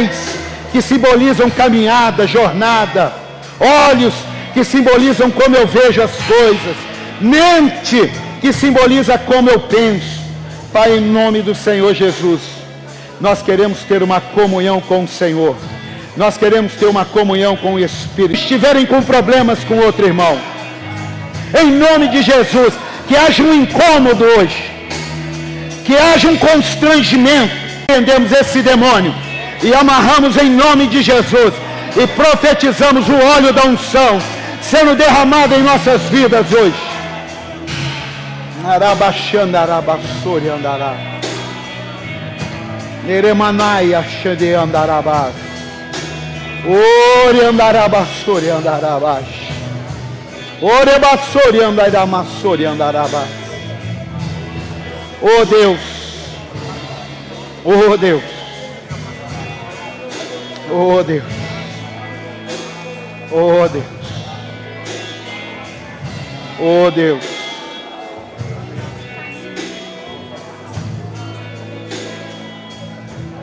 pés que simbolizam caminhada, jornada, olhos que simbolizam como eu vejo as coisas, mente que simboliza como eu penso. Pai, em nome do Senhor Jesus, nós queremos ter uma comunhão com o Senhor. Nós queremos ter uma comunhão com o Espírito. Estiverem com problemas com outro irmão, em nome de Jesus, que haja um incômodo hoje, que haja um constrangimento. Prendemos esse demônio e amarramos em nome de Jesus e profetizamos o óleo da unção sendo derramado em nossas vidas hoje. Arabaxandarabassori andará. Neremanai achande andarabás. Ore andarabassori andarabás. Ore bassori andaramassori. Oh Deus. Oh Deus. Oh Deus. Oh Deus. Oh Deus.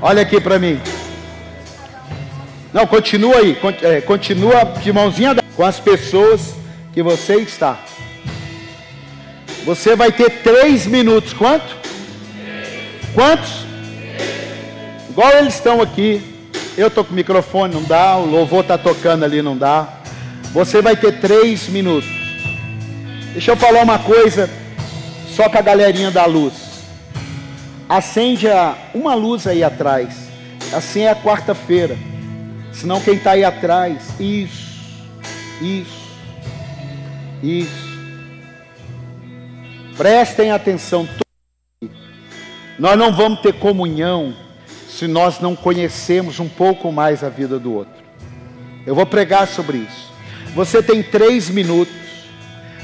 Olha aqui para mim. Não, continua aí. é, continua de mãozinha com as pessoas que você está. Você vai ter três minutos. Quanto? Quantos? Igual eles estão aqui. Eu estou com o microfone, não dá. O louvor está tocando ali, não dá. Você vai ter três minutos. Deixa eu falar uma coisa, só com a galerinha da luz. Acende uma luz aí atrás. Assim é a quarta-feira. Senão quem está aí atrás, isso, isso, isso. Prestem atenção. Nós não vamos ter comunhão se nós não conhecemos um pouco mais a vida do outro. Eu vou pregar sobre isso. Você tem três minutos.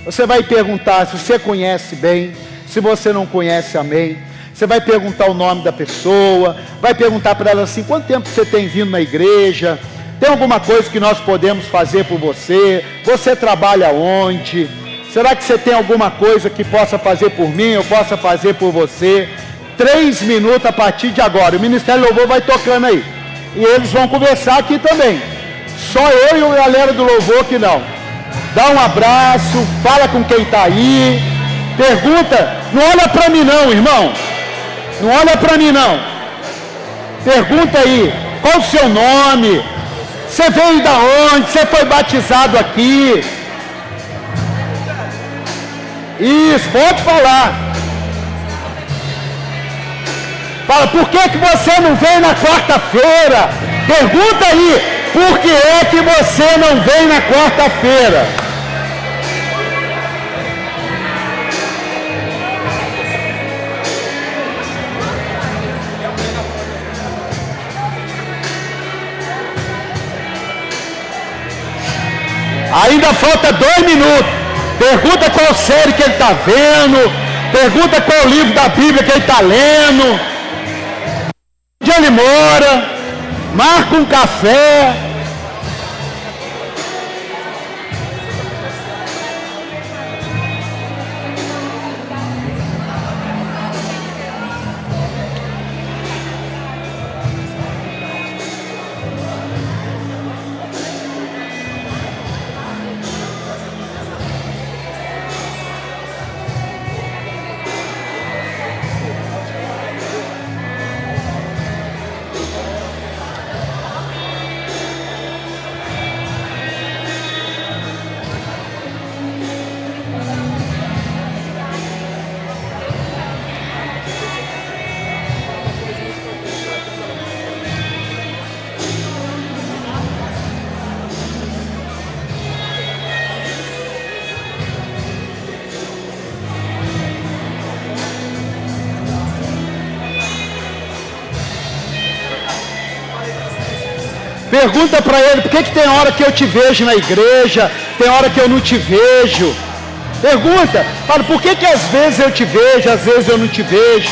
Você vai perguntar se você conhece bem, se você não conhece, amém. Você vai perguntar o nome da pessoa, vai perguntar para ela assim: quanto tempo você tem vindo na igreja? Tem alguma coisa que nós podemos fazer por você? Você trabalha onde? Será que você tem alguma coisa que possa fazer por mim, eu possa fazer por você? Três minutos a partir de agora. O Ministério Louvor vai tocando aí. E eles vão conversar aqui também. Só eu e a galera do Louvor que não. Dá um abraço, fala com quem está aí. Pergunta, não olha para mim não, irmão. Não olha para mim não. Pergunta aí, qual o seu nome? Você veio da onde? Você foi batizado aqui? Isso, pode falar. Fala, por que, que você não vem na quarta-feira? Pergunta aí, por que é que você não vem na quarta-feira? Ainda falta dois minutos. Pergunta qual série que ele está vendo. Pergunta qual livro da Bíblia que ele está lendo onde ele mora, marca um café. Pergunta para ele, por que, que tem hora que eu te vejo na igreja, tem hora que eu não te vejo? Pergunta, fala, por que, que às vezes eu te vejo, às vezes eu não te vejo?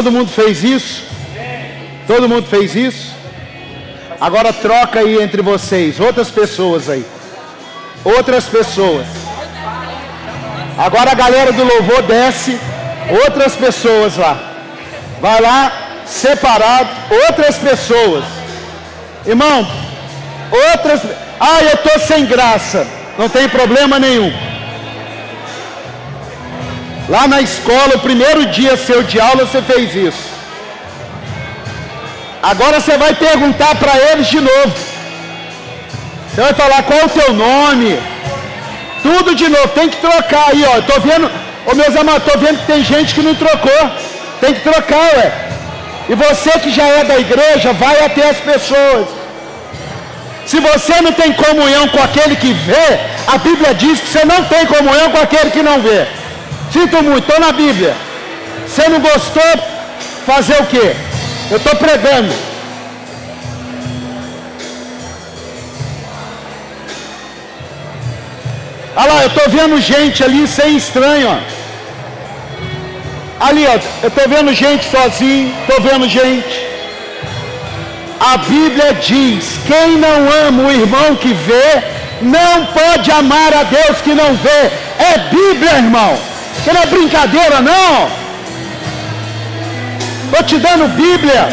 Todo mundo fez isso? Todo mundo fez isso? Agora troca aí entre vocês, outras pessoas aí. Outras pessoas. Agora a galera do louvor desce, outras pessoas lá. Vai lá, separado, outras pessoas. Irmão, outras. Ah, eu estou sem graça. Não tem problema nenhum. Lá na escola, o primeiro dia seu de aula, você fez isso. Agora você vai perguntar para eles de novo. Você vai falar qual é o teu nome. Tudo de novo, tem que trocar aí, ó. Tô vendo, ô meus amados, tô vendo que tem gente que não trocou. Tem que trocar, ué. E você que já é da igreja, vai até as pessoas. Se você não tem comunhão com aquele que vê, a Bíblia diz que você não tem comunhão com aquele que não vê. Sinto muito, estou na Bíblia. Você não gostou, fazer o quê? Eu estou pregando. Olha lá, eu estou vendo gente ali sem estranho. Ó. Ali, ó, eu estou vendo gente sozinho, estou vendo gente. A Bíblia diz: quem não ama o irmão que vê, não pode amar a Deus que não vê. É Bíblia, irmão. Que não é brincadeira, não. Estou te dando Bíblia.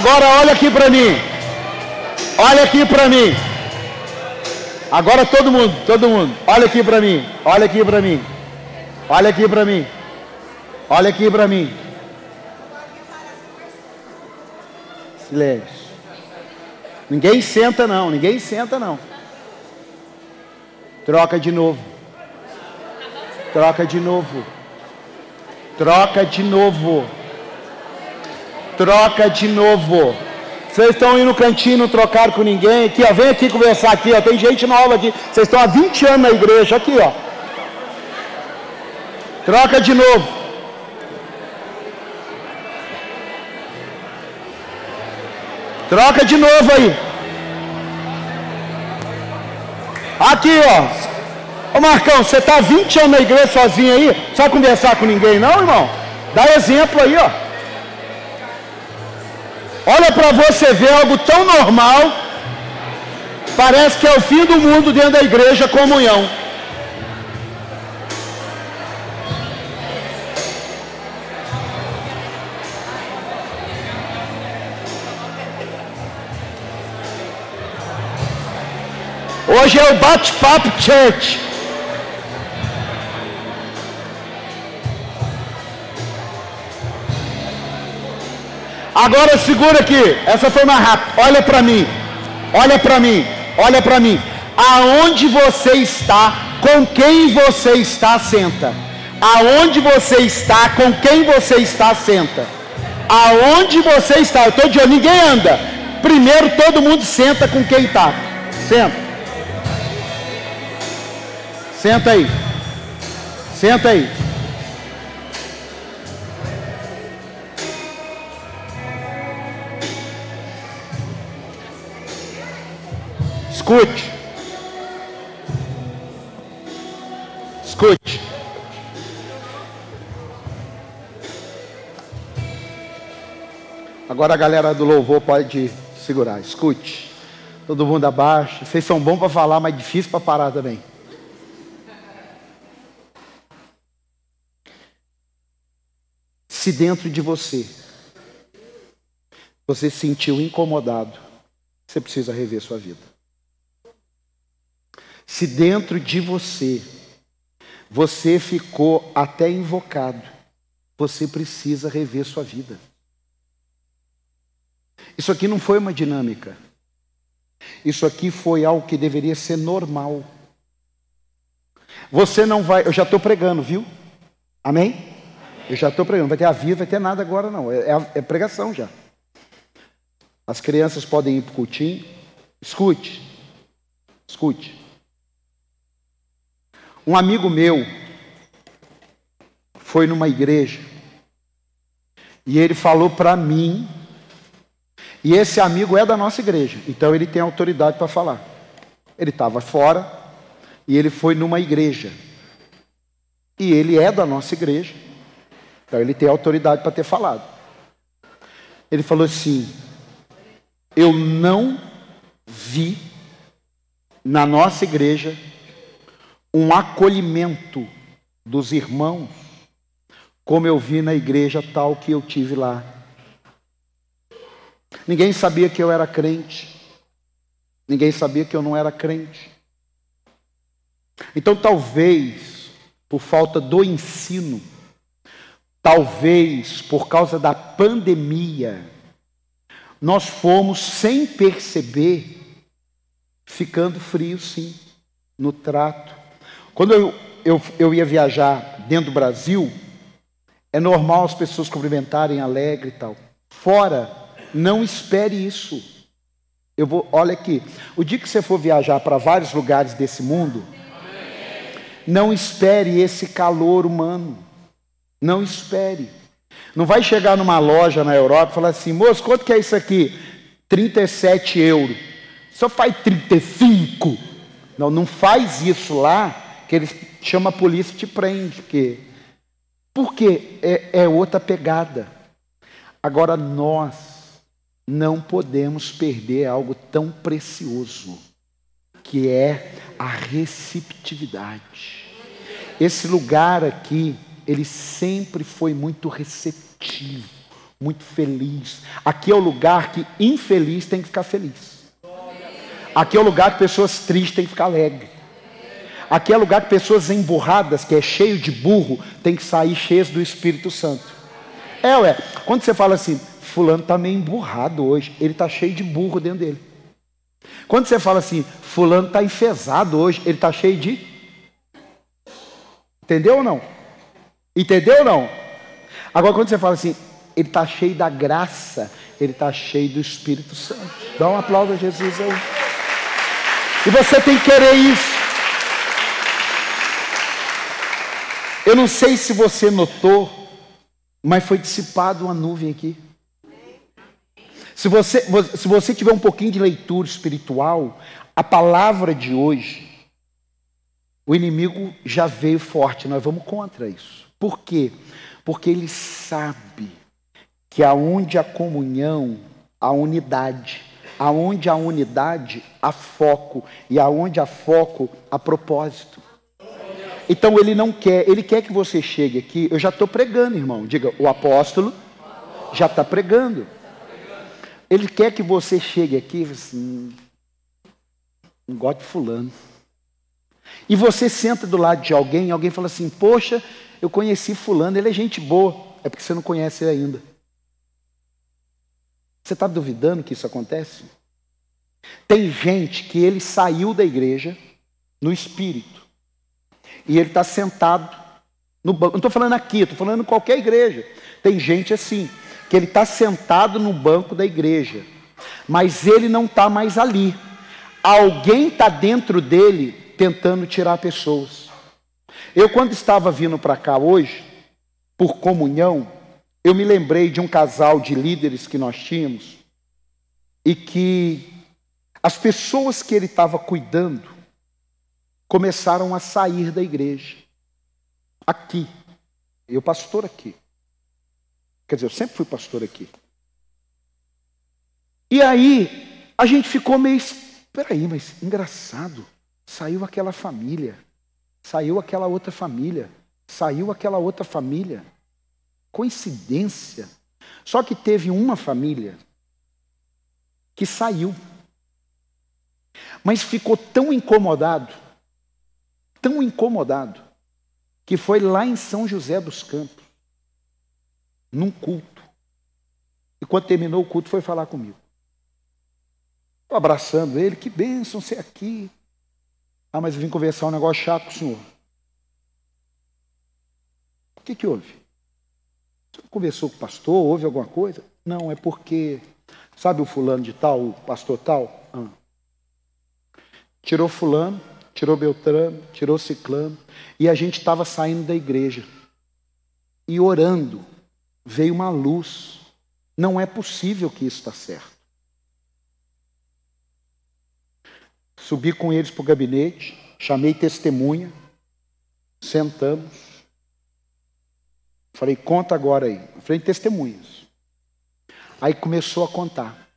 Agora olha aqui para mim. Olha aqui para mim. Agora todo mundo, todo mundo, olha aqui para mim. Olha aqui para mim. Olha aqui para mim. Olha aqui para mim. Silêncio. Ninguém senta não, ninguém senta não. Troca de novo. Troca de novo. Troca de novo. Troca de novo. Vocês estão indo no cantinho, não trocaram com ninguém. Aqui, ó, vem aqui conversar aqui, ó. Tem gente nova aqui. Vocês estão há 20 anos na igreja, aqui, ó. Troca de novo. Troca de novo aí. Aqui, ó. Ô Marcão, você está 20 anos na igreja sozinho aí? Só conversar com ninguém, não, irmão? Dá exemplo aí, ó. Olha para você ver algo tão normal. Parece que é o fim do mundo dentro da igreja comunhão. Hoje é o bate-papo church. Agora segura aqui. Essa foi mais rápida. Olha para mim. Olha para mim. Olha para mim. Aonde você está, com quem você está, senta. Aonde você está, com quem você está, senta. Aonde você está, eu estou de olho, ninguém anda. Primeiro todo mundo senta com quem está. Senta. Senta aí. Senta aí. Escute. Escute. Agora a galera do louvor pode segurar. Escute. Todo mundo abaixa. Vocês são bons para falar, mas difícil para parar também. Se dentro de você você se sentiu incomodado você precisa rever sua vida. Se dentro de você você ficou até invocado, você precisa rever sua vida. Isso aqui não foi uma dinâmica. Isso aqui foi algo que deveria ser normal. Você não vai, eu já estou pregando, viu? Amém? Eu já estou pregando, vai ter aviso, vai ter nada agora não, é, é, é pregação já. As crianças podem ir para o cultinho, escute, escute. Um amigo meu foi numa igreja e ele falou para mim e esse amigo é da nossa igreja, então ele tem autoridade para falar. Ele estava fora e ele foi numa igreja. E ele é da nossa igreja, então ele tem autoridade para ter falado. Ele falou assim: Eu não vi na nossa igreja um acolhimento dos irmãos, como eu vi na igreja tal que eu tive lá. Ninguém sabia que eu era crente. Ninguém sabia que eu não era crente. Então, talvez, por falta do ensino, talvez por causa da pandemia, nós fomos, sem perceber, ficando frios, sim, no trato. Quando eu, eu, eu ia viajar dentro do Brasil, é normal as pessoas cumprimentarem alegre e tal. Fora, não espere isso. Eu vou, olha aqui, o dia que você for viajar para vários lugares desse mundo, não espere esse calor humano. Não espere. Não vai chegar numa loja na Europa e falar assim, moço, quanto que é isso aqui? 37 euros. Só faz 35. Não, não faz isso lá, que eles chama a polícia e te prende. Porque, porque é, é outra pegada. Agora nós não podemos perder algo tão precioso, que é a receptividade. Esse lugar aqui, ele sempre foi muito receptivo, muito feliz. Aqui é o lugar que infeliz tem que ficar feliz. Aqui é o lugar que pessoas tristes têm que ficar alegres. Aqui é lugar que pessoas emburradas, que é cheio de burro, tem que sair cheias do Espírito Santo. É, ué. Quando você fala assim, fulano está meio emburrado hoje, ele está cheio de burro dentro dele. Quando você fala assim, fulano está enfesado hoje, ele está cheio de. Entendeu ou não? Entendeu ou não? Agora, quando você fala assim, ele está cheio da graça, ele está cheio do Espírito Santo. Dá um aplauso a Jesus aí. E você tem que querer isso. Eu não sei se você notou, mas foi dissipado uma nuvem aqui. Se você, se você tiver um pouquinho de leitura espiritual, a palavra de hoje, o inimigo já veio forte, nós vamos contra isso. Por quê? Porque ele sabe que aonde a comunhão, a unidade, aonde a unidade, há foco, e aonde há foco, há propósito. Então ele não quer, ele quer que você chegue aqui. Eu já estou pregando, irmão. Diga, o apóstolo já está pregando. Ele quer que você chegue aqui assim, não gosto de fulano. E você senta do lado de alguém e alguém fala assim, poxa, eu conheci fulano, ele é gente boa. É porque você não conhece ele ainda. Você está duvidando que isso acontece? Tem gente que ele saiu da igreja no espírito. E ele está sentado no banco. Não estou falando aqui, estou falando em qualquer igreja. Tem gente assim que ele está sentado no banco da igreja, mas ele não está mais ali. Alguém está dentro dele tentando tirar pessoas. Eu, quando estava vindo para cá hoje, por comunhão, eu me lembrei de um casal de líderes que nós tínhamos e que as pessoas que ele estava cuidando começaram a sair da igreja. Aqui. Eu, pastor, aqui. Quer dizer, eu sempre fui pastor aqui. E aí, a gente ficou meio. Peraí, mas engraçado. Saiu aquela família. Saiu aquela outra família. Saiu aquela outra família. Coincidência. Só que teve uma família que saiu. Mas ficou tão incomodado, tão incomodado, que foi lá em São José dos Campos, num culto. E quando terminou o culto, foi falar comigo. Estou abraçando ele, que bênção ser aqui. Ah, mas eu vim conversar um negócio chato com o senhor. O que, que houve? Você conversou com o pastor? Houve alguma coisa? Não, é porque, sabe o fulano de tal, o pastor tal? Ah. Tirou fulano, tirou Beltrano, tirou Ciclano, e a gente estava saindo da igreja. E orando, veio uma luz. Não é possível que isso está certo. Subi com eles para o gabinete, chamei testemunha, sentamos. Falei, conta agora aí. falei, testemunhas. Aí começou a contar.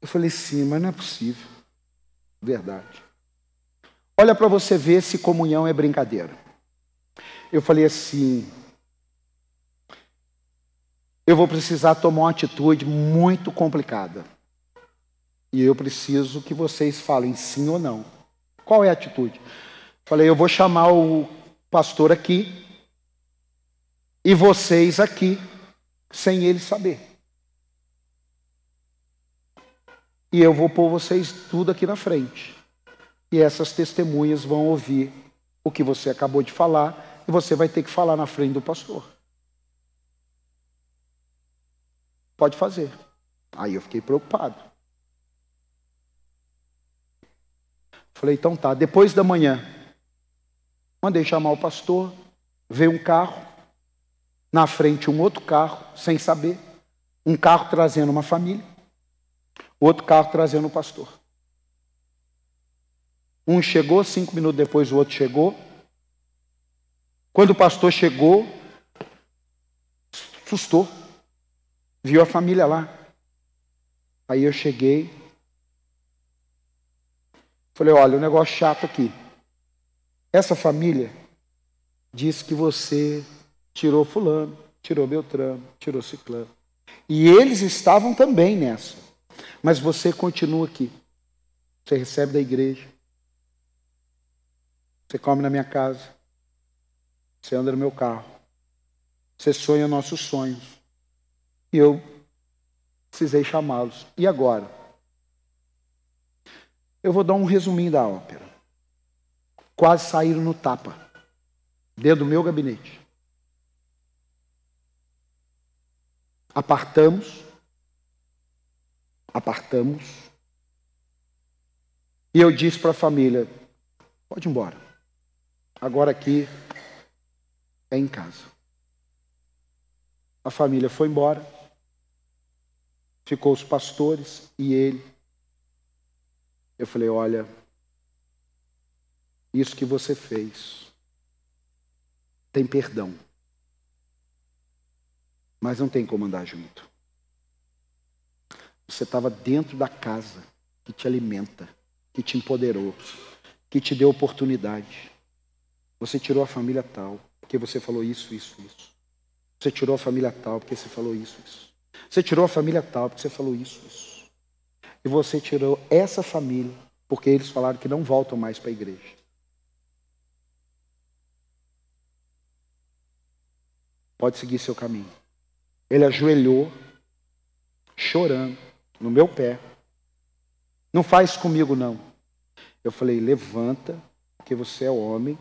Eu falei, sim, mas não é possível. Verdade. Olha para você ver se comunhão é brincadeira. Eu falei assim: eu vou precisar tomar uma atitude muito complicada. E eu preciso que vocês falem sim ou não. Qual é a atitude? Falei, eu vou chamar o pastor aqui e vocês aqui, sem ele saber. E eu vou pôr vocês tudo aqui na frente. E essas testemunhas vão ouvir o que você acabou de falar e você vai ter que falar na frente do pastor. Pode fazer. Aí eu fiquei preocupado. Falei, então tá, depois da manhã, mandei chamar o pastor, veio um carro, na frente um outro carro, sem saber, um carro trazendo uma família. Outro carro trazendo o pastor. Um chegou, cinco minutos depois o outro chegou. Quando o pastor chegou, assustou. Viu a família lá. Aí eu cheguei. Falei, olha, um negócio chato aqui. Essa família disse que você tirou fulano, tirou Beltrano, tirou Ciclano. E eles estavam também nessa. Mas você continua aqui. Você recebe da igreja. Você come na minha casa. Você anda no meu carro. Você sonha nossos sonhos. E eu precisei chamá-los. E agora? Eu vou dar um resuminho da ópera. Quase saíram no tapa. Dentro do meu gabinete. Apartamos apartamos. E eu disse para a família: pode ir embora. Agora aqui é em casa. A família foi embora. Ficou os pastores e ele. Eu falei: olha, isso que você fez tem perdão. Mas não tem como andar junto. Você estava dentro da casa que te alimenta, que te empoderou, que te deu oportunidade. Você tirou a família tal, porque você falou isso, isso, isso. Você tirou a família tal, porque você falou isso, isso. Você tirou a família tal, porque você falou isso, isso. E você tirou essa família, porque eles falaram que não voltam mais para a igreja. Pode seguir seu caminho. Ele ajoelhou, chorando no meu pé. Não faz comigo, não. Eu falei: levanta, porque você é homem.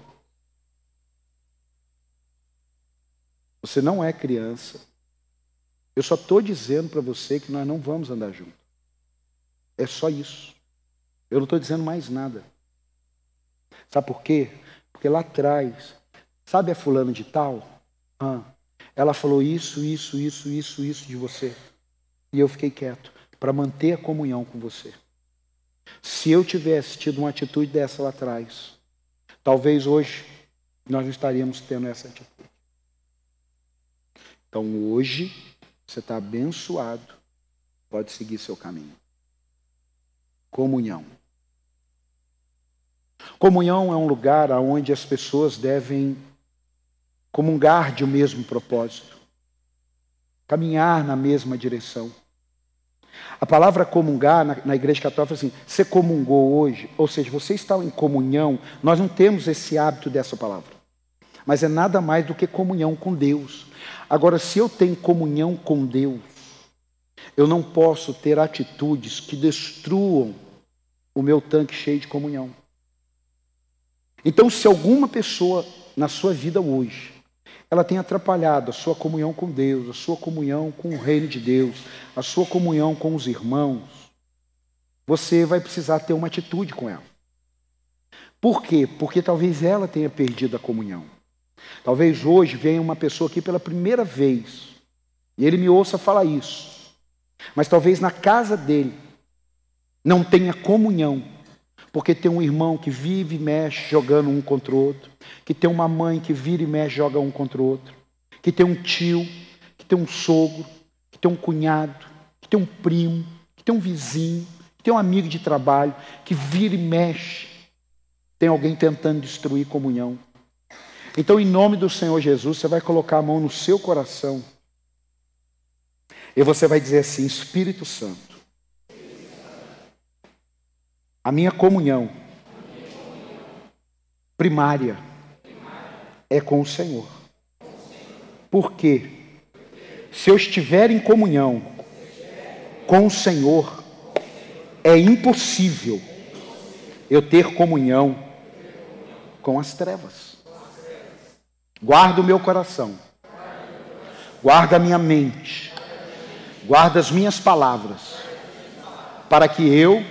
Você não é criança. Eu só estou dizendo para você que nós não vamos andar juntos. É só isso. Eu não estou dizendo mais nada. Sabe por quê? Porque lá atrás, sabe a fulano de tal? Ah, ela falou isso, isso, isso, isso, isso de você. E eu fiquei quieto para manter a comunhão com você. Se eu tivesse tido uma atitude dessa lá atrás, talvez hoje nós não estaríamos tendo essa atitude. Então hoje você está abençoado, pode seguir seu caminho. Comunhão. Comunhão é um lugar onde as pessoas devem comungar de um mesmo propósito, caminhar na mesma direção. A palavra comungar na, na igreja católica assim, você comungou hoje, ou seja, você está em comunhão. Nós não temos esse hábito dessa palavra, mas é nada mais do que comunhão com Deus. Agora, se eu tenho comunhão com Deus, eu não posso ter atitudes que destruam o meu tanque cheio de comunhão. Então, se alguma pessoa na sua vida hoje, ela tem atrapalhado a sua comunhão com Deus, a sua comunhão com o reino de Deus, a sua comunhão com os irmãos, você vai precisar ter uma atitude com ela. Por quê? Porque talvez ela tenha perdido a comunhão. Talvez hoje venha uma pessoa aqui pela primeira vez e ele me ouça falar isso. Mas talvez na casa dele não tenha comunhão porque tem um irmão que vive e mexe jogando um contra o outro, que tem uma mãe que vira e mexe joga um contra o outro, que tem um tio, que tem um sogro, que tem um cunhado, que tem um primo, que tem um vizinho, que tem um amigo de trabalho, que vira e mexe. Tem alguém tentando destruir comunhão. Então, em nome do Senhor Jesus, você vai colocar a mão no seu coração e você vai dizer assim: Espírito Santo, a minha comunhão primária é com o Senhor. Porque se eu estiver em comunhão com o Senhor, é impossível eu ter comunhão com as trevas. Guarda o meu coração, guarda a minha mente, guarda as minhas palavras, para que eu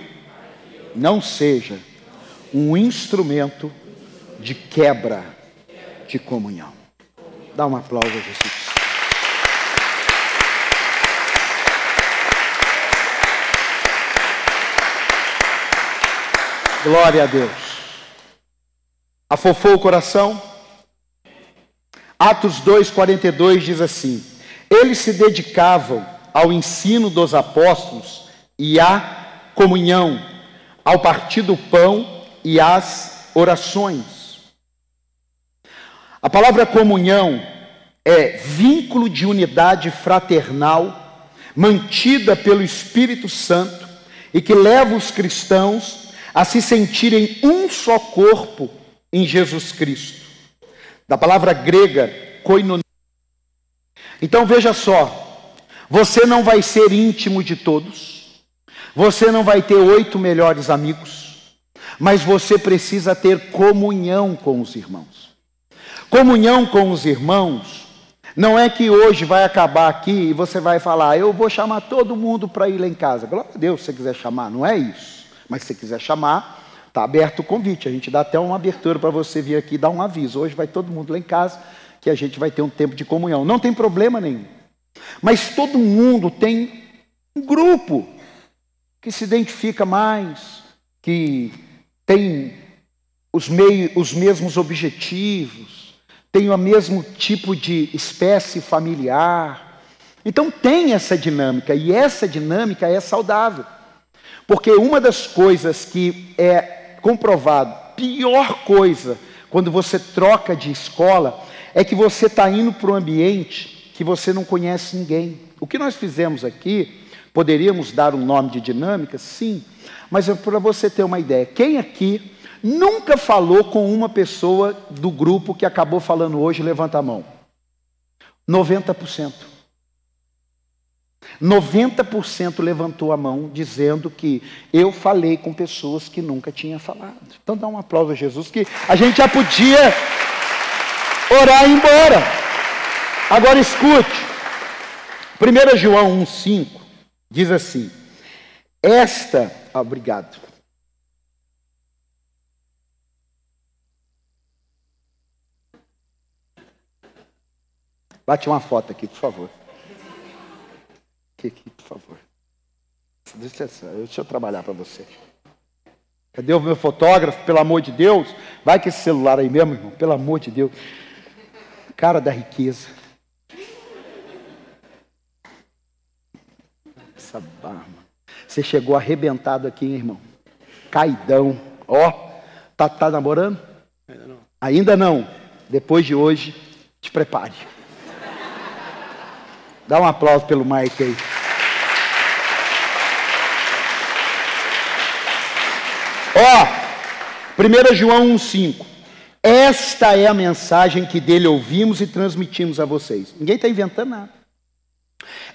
não seja um instrumento de quebra de comunhão. Dá um aplauso a Jesus. Glória a Deus. Afofou o coração? Atos 2,42 diz assim: Eles se dedicavam ao ensino dos apóstolos e à comunhão ao partir do pão e às orações. A palavra comunhão é vínculo de unidade fraternal mantida pelo Espírito Santo e que leva os cristãos a se sentirem um só corpo em Jesus Cristo. Da palavra grega koinonia. Então veja só, você não vai ser íntimo de todos. Você não vai ter oito melhores amigos, mas você precisa ter comunhão com os irmãos. Comunhão com os irmãos não é que hoje vai acabar aqui e você vai falar, eu vou chamar todo mundo para ir lá em casa. Glória a Deus, se você quiser chamar, não é isso. Mas se você quiser chamar, está aberto o convite. A gente dá até uma abertura para você vir aqui dar um aviso. Hoje vai todo mundo lá em casa, que a gente vai ter um tempo de comunhão. Não tem problema nenhum. Mas todo mundo tem um grupo que se identifica mais, que tem os, os mesmos objetivos, tem o mesmo tipo de espécie familiar. Então tem essa dinâmica, e essa dinâmica é saudável. Porque uma das coisas que é comprovado, pior coisa, quando você troca de escola, é que você está indo para um ambiente que você não conhece ninguém. O que nós fizemos aqui Poderíamos dar um nome de dinâmica? Sim. Mas é para você ter uma ideia, quem aqui nunca falou com uma pessoa do grupo que acabou falando hoje? Levanta a mão. 90%. 90% levantou a mão dizendo que eu falei com pessoas que nunca tinha falado. Então dá um aplauso a Jesus que a gente já podia orar e ir embora. Agora escute. 1 João 1,5 Diz assim: Esta. Ah, obrigado. Bate uma foto aqui, por favor. Aqui, aqui por favor. Deixa, eu trabalhar para você. Cadê o meu fotógrafo? Pelo amor de Deus. Vai com esse celular aí mesmo, irmão. Pelo amor de Deus. Cara da riqueza. essa barba. Você chegou arrebentado aqui, hein, irmão. Caidão. Ó, oh, tá, tá namorando? Ainda não. Ainda não. Depois de hoje, te prepare. Dá um aplauso pelo Mike aí. Ó, oh, 1 João 1,5. Esta é a mensagem que dele ouvimos e transmitimos a vocês. Ninguém está inventando nada.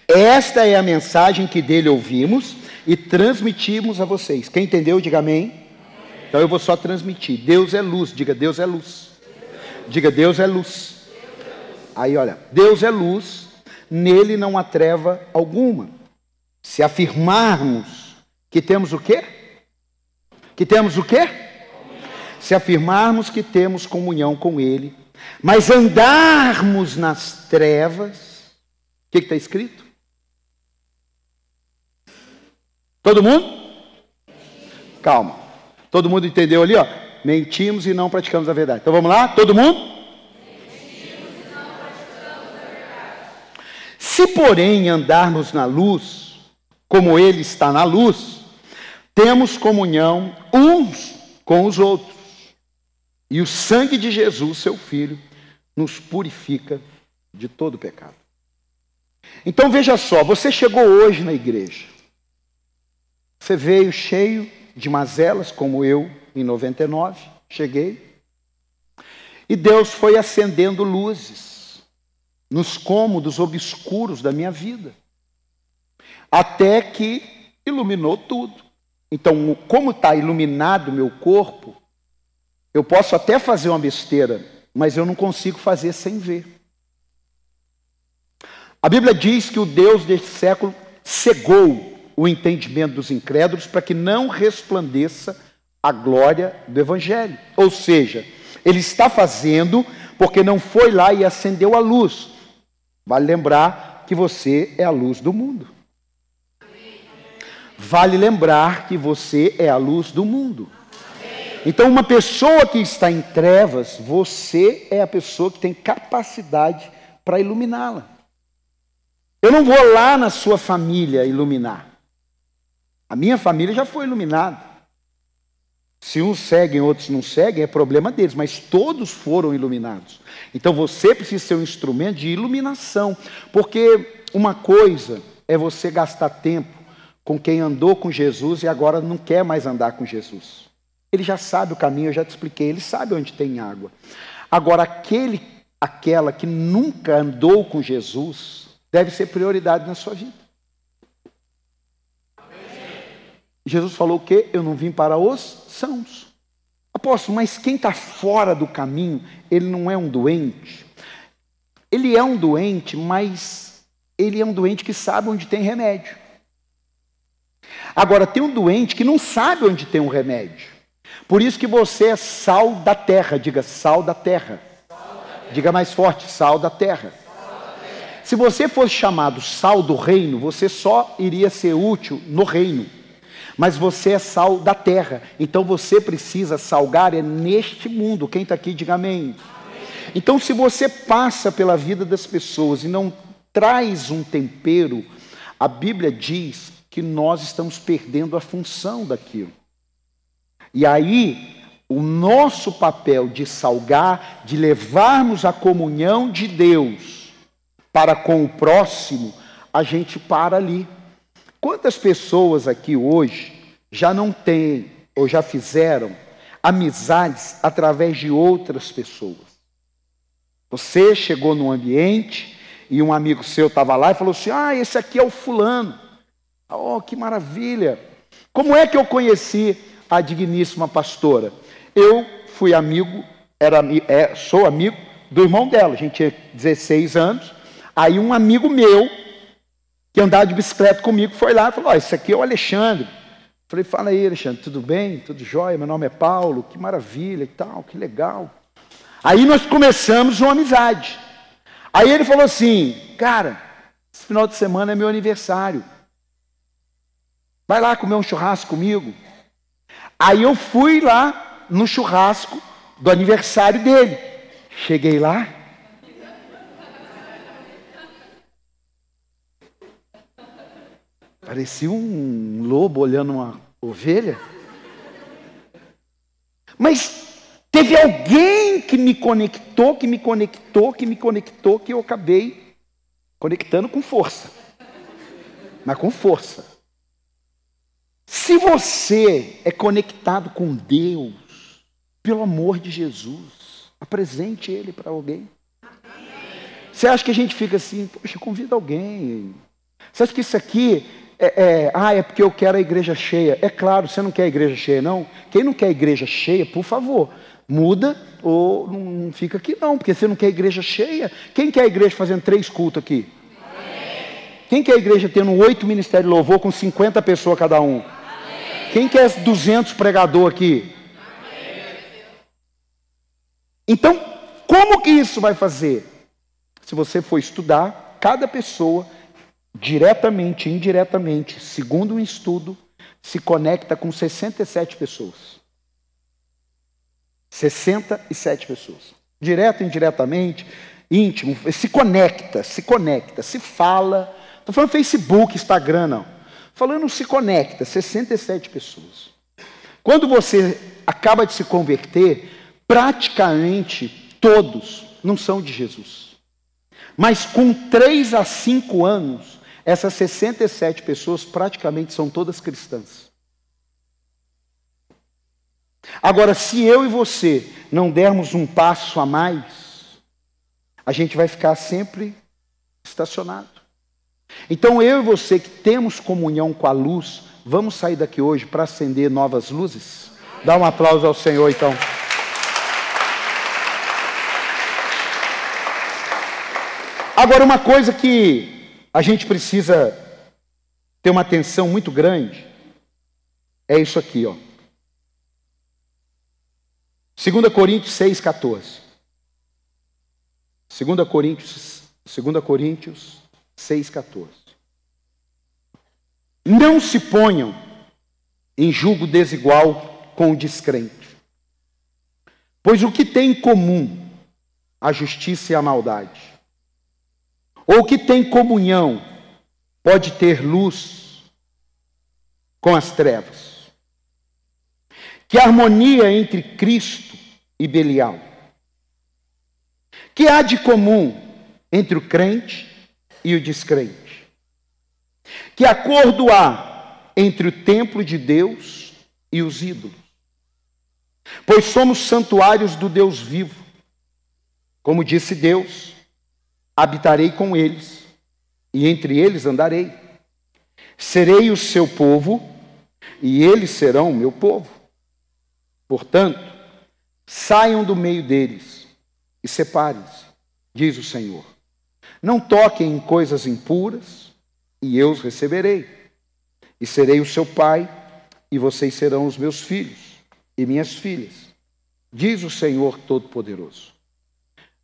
Esta é a mensagem que dele ouvimos e transmitimos a vocês. Quem entendeu, diga amém. Então eu vou só transmitir. Deus é luz, diga Deus é luz. Diga Deus é luz. Aí olha, Deus é luz, nele não há treva alguma. Se afirmarmos que temos o quê? Que temos o quê? Se afirmarmos que temos comunhão com Ele, mas andarmos nas trevas, o que está escrito? Todo mundo? Calma. Todo mundo entendeu ali, ó? Mentimos e não praticamos a verdade. Então vamos lá? Todo mundo? Se, porém, andarmos na luz, como Ele está na luz, temos comunhão uns com os outros. E o sangue de Jesus, seu Filho, nos purifica de todo pecado. Então veja só, você chegou hoje na igreja. Você veio cheio de mazelas, como eu em 99, cheguei. E Deus foi acendendo luzes nos cômodos obscuros da minha vida, até que iluminou tudo. Então, como está iluminado meu corpo, eu posso até fazer uma besteira, mas eu não consigo fazer sem ver. A Bíblia diz que o Deus deste século cegou o entendimento dos incrédulos para que não resplandeça a glória do Evangelho. Ou seja, ele está fazendo porque não foi lá e acendeu a luz. Vale lembrar que você é a luz do mundo. Vale lembrar que você é a luz do mundo. Então, uma pessoa que está em trevas, você é a pessoa que tem capacidade para iluminá-la. Eu não vou lá na sua família iluminar. A minha família já foi iluminada. Se uns seguem, outros não seguem, é problema deles, mas todos foram iluminados. Então você precisa ser um instrumento de iluminação, porque uma coisa é você gastar tempo com quem andou com Jesus e agora não quer mais andar com Jesus. Ele já sabe o caminho, eu já te expliquei, ele sabe onde tem água. Agora, aquele, aquela que nunca andou com Jesus, deve ser prioridade na sua vida. Jesus falou que eu não vim para os sãos. Apóstolo, mas quem está fora do caminho, ele não é um doente. Ele é um doente, mas ele é um doente que sabe onde tem remédio. Agora, tem um doente que não sabe onde tem um remédio. Por isso que você é sal da terra. Diga sal da terra. Diga mais forte, sal da terra. Se você fosse chamado sal do reino, você só iria ser útil no reino. Mas você é sal da terra, então você precisa salgar é neste mundo. Quem está aqui, diga amém. Então, se você passa pela vida das pessoas e não traz um tempero, a Bíblia diz que nós estamos perdendo a função daquilo. E aí, o nosso papel de salgar, de levarmos a comunhão de Deus para com o próximo, a gente para ali. Quantas pessoas aqui hoje já não têm ou já fizeram amizades através de outras pessoas? Você chegou num ambiente e um amigo seu estava lá e falou assim: Ah, esse aqui é o fulano. Oh, que maravilha! Como é que eu conheci a digníssima pastora? Eu fui amigo, era, é, sou amigo do irmão dela, a gente tinha 16 anos. Aí um amigo meu que andava de bicicleta comigo, foi lá e falou: oh, Esse aqui é o Alexandre. Falei: Fala aí, Alexandre, tudo bem? Tudo jóia? Meu nome é Paulo, que maravilha e tal, que legal. Aí nós começamos uma amizade. Aí ele falou assim: Cara, esse final de semana é meu aniversário. Vai lá comer um churrasco comigo. Aí eu fui lá no churrasco do aniversário dele. Cheguei lá, Parecia um lobo olhando uma ovelha. Mas teve alguém que me conectou, que me conectou, que me conectou, que eu acabei conectando com força. Mas com força. Se você é conectado com Deus, pelo amor de Jesus, apresente Ele para alguém. Você acha que a gente fica assim, poxa, convida alguém. Você acha que isso aqui é, é, ah, é porque eu quero a igreja cheia. É claro, você não quer a igreja cheia, não? Quem não quer a igreja cheia, por favor, muda ou não fica aqui, não, porque você não quer a igreja cheia. Quem quer a igreja fazendo três cultos aqui? Quem quer a igreja tendo oito ministérios de louvor com 50 pessoas cada um? Quem quer 200 pregador aqui? Então, como que isso vai fazer? Se você for estudar, cada pessoa, diretamente indiretamente, segundo um estudo, se conecta com 67 pessoas. 67 pessoas. Direto indiretamente, íntimo, se conecta, se conecta, se fala. Estou falando Facebook, Instagram, não. Falando se conecta, 67 pessoas. Quando você acaba de se converter, praticamente todos não são de Jesus. Mas com 3 a 5 anos, essas 67 pessoas praticamente são todas cristãs. Agora, se eu e você não dermos um passo a mais, a gente vai ficar sempre estacionado. Então, eu e você que temos comunhão com a luz, vamos sair daqui hoje para acender novas luzes? Dá um aplauso ao Senhor, então. Agora, uma coisa que a gente precisa ter uma atenção muito grande é isso aqui, ó. 2 Coríntios 6, 14. 2 Coríntios, 2 Coríntios 6, 14. Não se ponham em julgo desigual com o descrente, pois o que tem em comum a justiça e a maldade? Ou que tem comunhão, pode ter luz com as trevas. Que harmonia entre Cristo e Belial. Que há de comum entre o crente e o descrente? Que acordo há entre o templo de Deus e os ídolos? Pois somos santuários do Deus vivo. Como disse Deus, habitarei com eles, e entre eles andarei. Serei o seu povo, e eles serão o meu povo. Portanto, saiam do meio deles e separem-se, diz o Senhor. Não toquem em coisas impuras, e eu os receberei. E serei o seu pai, e vocês serão os meus filhos e minhas filhas, diz o Senhor Todo-Poderoso.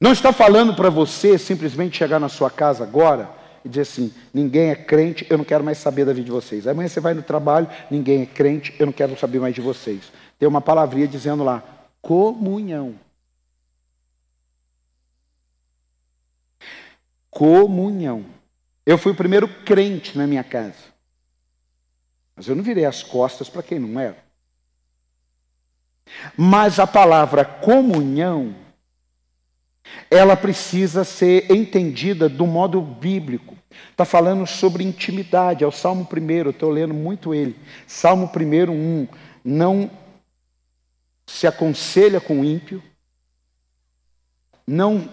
Não está falando para você simplesmente chegar na sua casa agora e dizer assim: ninguém é crente, eu não quero mais saber da vida de vocês. Amanhã você vai no trabalho, ninguém é crente, eu não quero saber mais de vocês. Tem uma palavrinha dizendo lá: comunhão. Comunhão. Eu fui o primeiro crente na minha casa. Mas eu não virei as costas para quem não era. Mas a palavra comunhão ela precisa ser entendida do modo bíblico. Está falando sobre intimidade, é o Salmo 1, estou lendo muito ele. Salmo 1, 1. Não se aconselha com o ímpio, não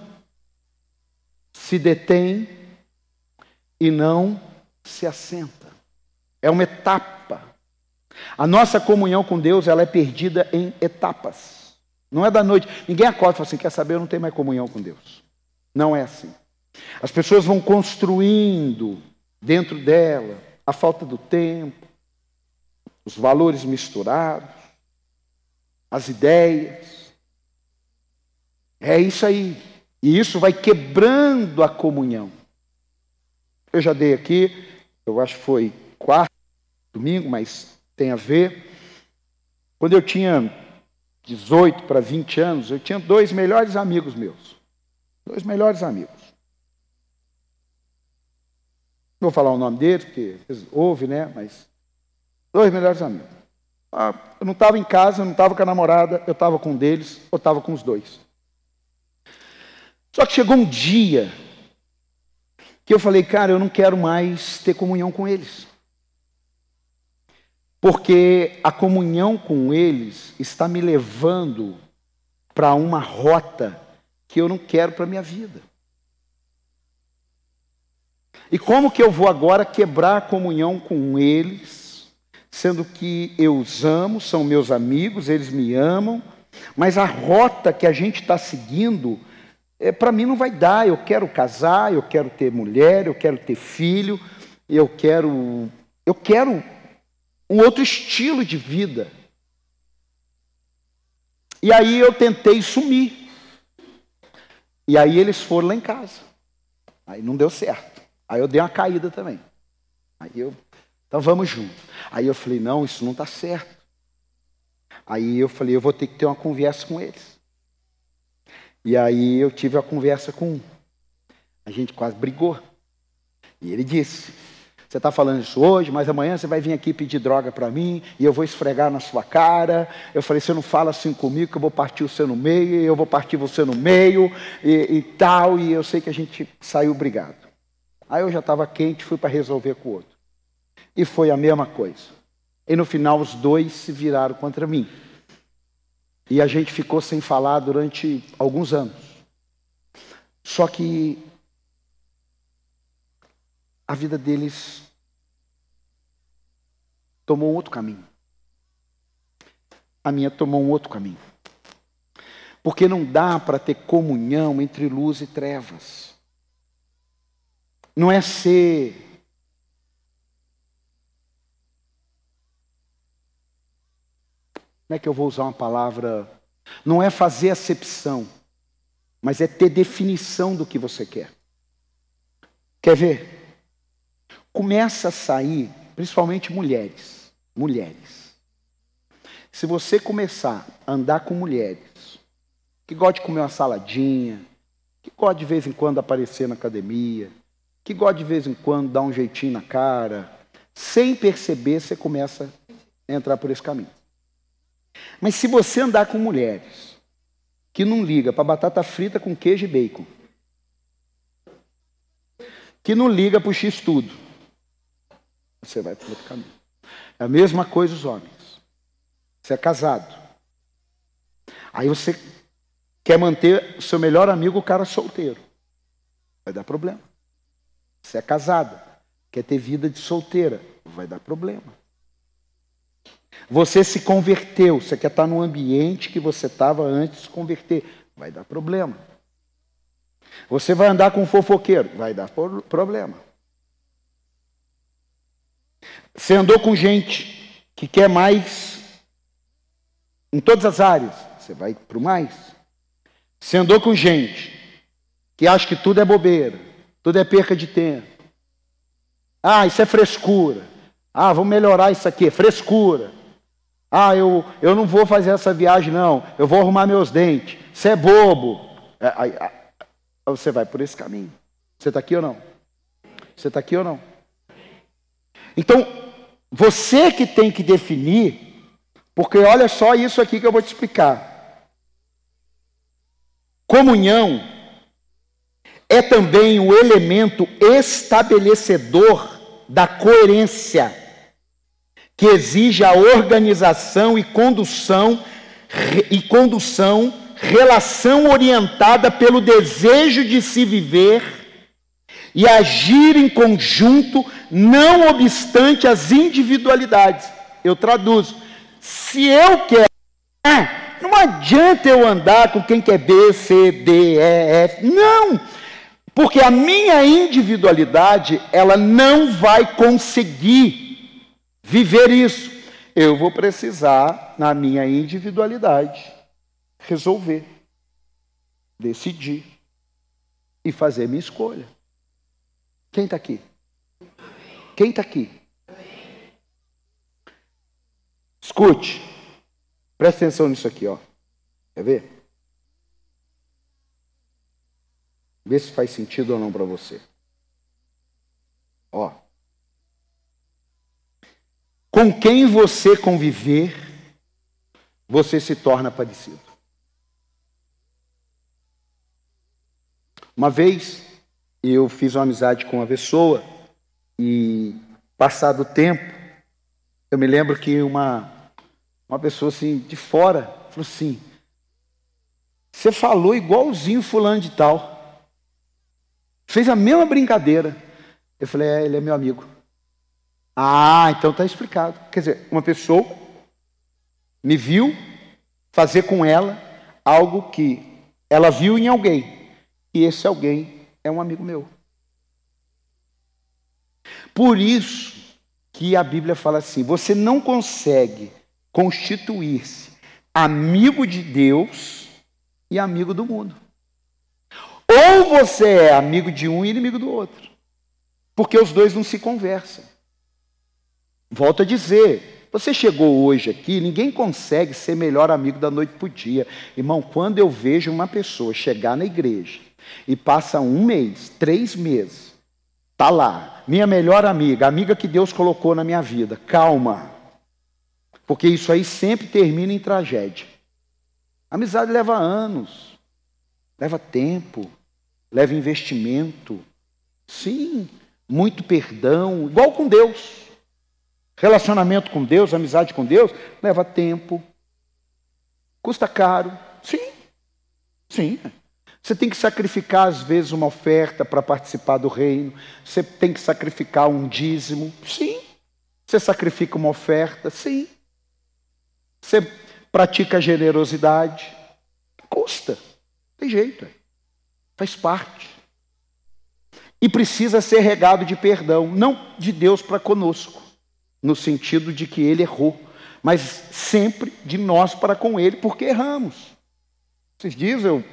se detém e não se assenta. É uma etapa. A nossa comunhão com Deus ela é perdida em etapas. Não é da noite. Ninguém acorda e fala assim: quer saber, eu não tenho mais comunhão com Deus. Não é assim. As pessoas vão construindo dentro dela a falta do tempo, os valores misturados, as ideias. É isso aí. E isso vai quebrando a comunhão. Eu já dei aqui, eu acho que foi quarto domingo, mas tem a ver. Quando eu tinha 18 para 20 anos, eu tinha dois melhores amigos meus. Dois melhores amigos. Não vou falar o nome deles, porque ouve, né? Mas dois melhores amigos. Ah, eu não estava em casa, eu não estava com a namorada, eu estava com um deles, ou estava com os dois. Só que chegou um dia que eu falei, cara, eu não quero mais ter comunhão com eles. Porque a comunhão com eles está me levando para uma rota que eu não quero para a minha vida. E como que eu vou agora quebrar a comunhão com eles, sendo que eu os amo, são meus amigos, eles me amam, mas a rota que a gente está seguindo, é, para mim não vai dar. Eu quero casar, eu quero ter mulher, eu quero ter filho, eu quero, eu quero um outro estilo de vida. E aí eu tentei sumir. E aí eles foram lá em casa. Aí não deu certo. Aí eu dei uma caída também. Aí eu, então vamos junto. Aí eu falei, não, isso não está certo. Aí eu falei, eu vou ter que ter uma conversa com eles. E aí eu tive a conversa com um. A gente quase brigou. E ele disse: Você está falando isso hoje, mas amanhã você vai vir aqui pedir droga para mim e eu vou esfregar na sua cara. Eu falei: Você não fala assim comigo que eu vou partir você no meio, e eu vou partir você no meio e, e tal. E eu sei que a gente saiu brigado. Aí eu já estava quente, fui para resolver com o outro. E foi a mesma coisa. E no final os dois se viraram contra mim. E a gente ficou sem falar durante alguns anos. Só que a vida deles tomou outro caminho. A minha tomou um outro caminho. Porque não dá para ter comunhão entre luz e trevas. Não é ser Como é que eu vou usar uma palavra? Não é fazer acepção, mas é ter definição do que você quer. Quer ver? Começa a sair, principalmente mulheres. Mulheres. Se você começar a andar com mulheres que gostam de comer uma saladinha, que gostam de vez em quando aparecer na academia, que gostam de vez em quando dar um jeitinho na cara, sem perceber, você começa a entrar por esse caminho. Mas se você andar com mulheres que não liga para batata frita com queijo e bacon, que não liga para o X tudo, você vai para outro caminho. É a mesma coisa os homens. Você é casado. Aí você quer manter o seu melhor amigo, o cara solteiro. Vai dar problema. Você é casada, quer ter vida de solteira, vai dar problema. Você se converteu, você quer estar no ambiente que você estava antes de se converter, vai dar problema. Você vai andar com um fofoqueiro, vai dar problema. Você andou com gente que quer mais em todas as áreas, você vai para o mais. Você andou com gente que acha que tudo é bobeira, tudo é perca de tempo. Ah, isso é frescura. Ah, vamos melhorar isso aqui, é frescura. Ah, eu, eu não vou fazer essa viagem, não. Eu vou arrumar meus dentes. Você é bobo. É, você vai por esse caminho. Você está aqui ou não? Você está aqui ou não? Então, você que tem que definir, porque olha só isso aqui que eu vou te explicar. Comunhão é também o elemento estabelecedor da coerência que exige a organização e condução e condução, relação orientada pelo desejo de se viver e agir em conjunto, não obstante as individualidades. Eu traduzo. Se eu quero, não adianta eu andar com quem quer B, C, D, E, F. Não! Porque a minha individualidade, ela não vai conseguir viver isso, eu vou precisar, na minha individualidade, resolver, decidir e fazer minha escolha. Quem está aqui? Quem está aqui? Escute, preste atenção nisso aqui, ó. Quer ver? Vê se faz sentido ou não para você. Ó. Com quem você conviver, você se torna parecido. Uma vez eu fiz uma amizade com uma pessoa e, passado o tempo, Eu me lembro que uma, uma pessoa assim, de fora, falou assim: Você falou igualzinho fulano de tal. Fez a mesma brincadeira. Eu falei: É, ele é meu amigo. Ah, então está explicado. Quer dizer, uma pessoa me viu fazer com ela algo que ela viu em alguém. E esse alguém é um amigo meu. Por isso que a Bíblia fala assim: você não consegue constituir-se amigo de Deus e amigo do mundo. Ou você é amigo de um e inimigo do outro. Porque os dois não se conversam. Volto a dizer, você chegou hoje aqui, ninguém consegue ser melhor amigo da noite para o dia. Irmão, quando eu vejo uma pessoa chegar na igreja e passa um mês, três meses, tá lá, minha melhor amiga, amiga que Deus colocou na minha vida, calma, porque isso aí sempre termina em tragédia. amizade leva anos, leva tempo, leva investimento, sim, muito perdão, igual com Deus. Relacionamento com Deus, amizade com Deus, leva tempo, custa caro. Sim, sim. Você tem que sacrificar, às vezes, uma oferta para participar do reino. Você tem que sacrificar um dízimo. Sim. Você sacrifica uma oferta. Sim. Você pratica generosidade. Custa. Tem jeito. Faz parte. E precisa ser regado de perdão, não de Deus para conosco no sentido de que ele errou, mas sempre de nós para com ele, porque erramos. Esses dias eu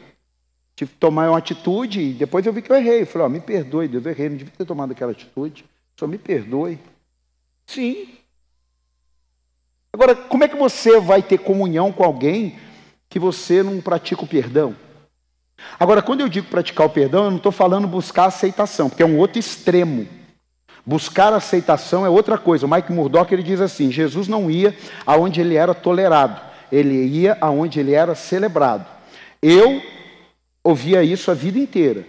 tive que tomar uma atitude e depois eu vi que eu errei. Eu falei, oh, me perdoe, Deus, eu errei, não devia ter tomado aquela atitude, só me perdoe. Sim. Agora, como é que você vai ter comunhão com alguém que você não pratica o perdão? Agora, quando eu digo praticar o perdão, eu não estou falando buscar aceitação, porque é um outro extremo. Buscar aceitação é outra coisa. O Mike Murdock ele diz assim: Jesus não ia aonde ele era tolerado, ele ia aonde ele era celebrado. Eu ouvia isso a vida inteira.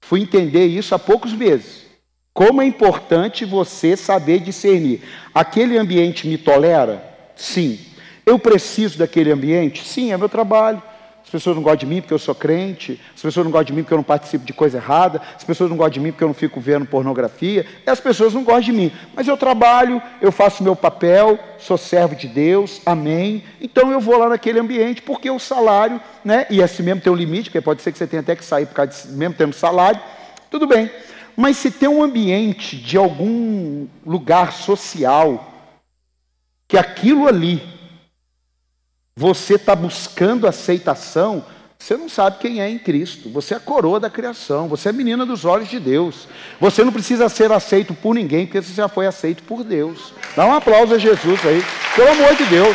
Fui entender isso há poucos meses. Como é importante você saber discernir. Aquele ambiente me tolera? Sim. Eu preciso daquele ambiente? Sim, é meu trabalho. As pessoas não gostam de mim porque eu sou crente, as pessoas não gostam de mim porque eu não participo de coisa errada, as pessoas não gostam de mim porque eu não fico vendo pornografia, e as pessoas não gostam de mim. Mas eu trabalho, eu faço meu papel, sou servo de Deus, amém. Então eu vou lá naquele ambiente porque o salário, né? E assim mesmo tem um limite, porque pode ser que você tenha até que sair por causa de, mesmo tendo salário, tudo bem. Mas se tem um ambiente de algum lugar social, que aquilo ali você está buscando aceitação, você não sabe quem é em Cristo. Você é a coroa da criação. Você é menina dos olhos de Deus. Você não precisa ser aceito por ninguém, porque você já foi aceito por Deus. Dá um aplauso a Jesus aí, pelo amor de Deus.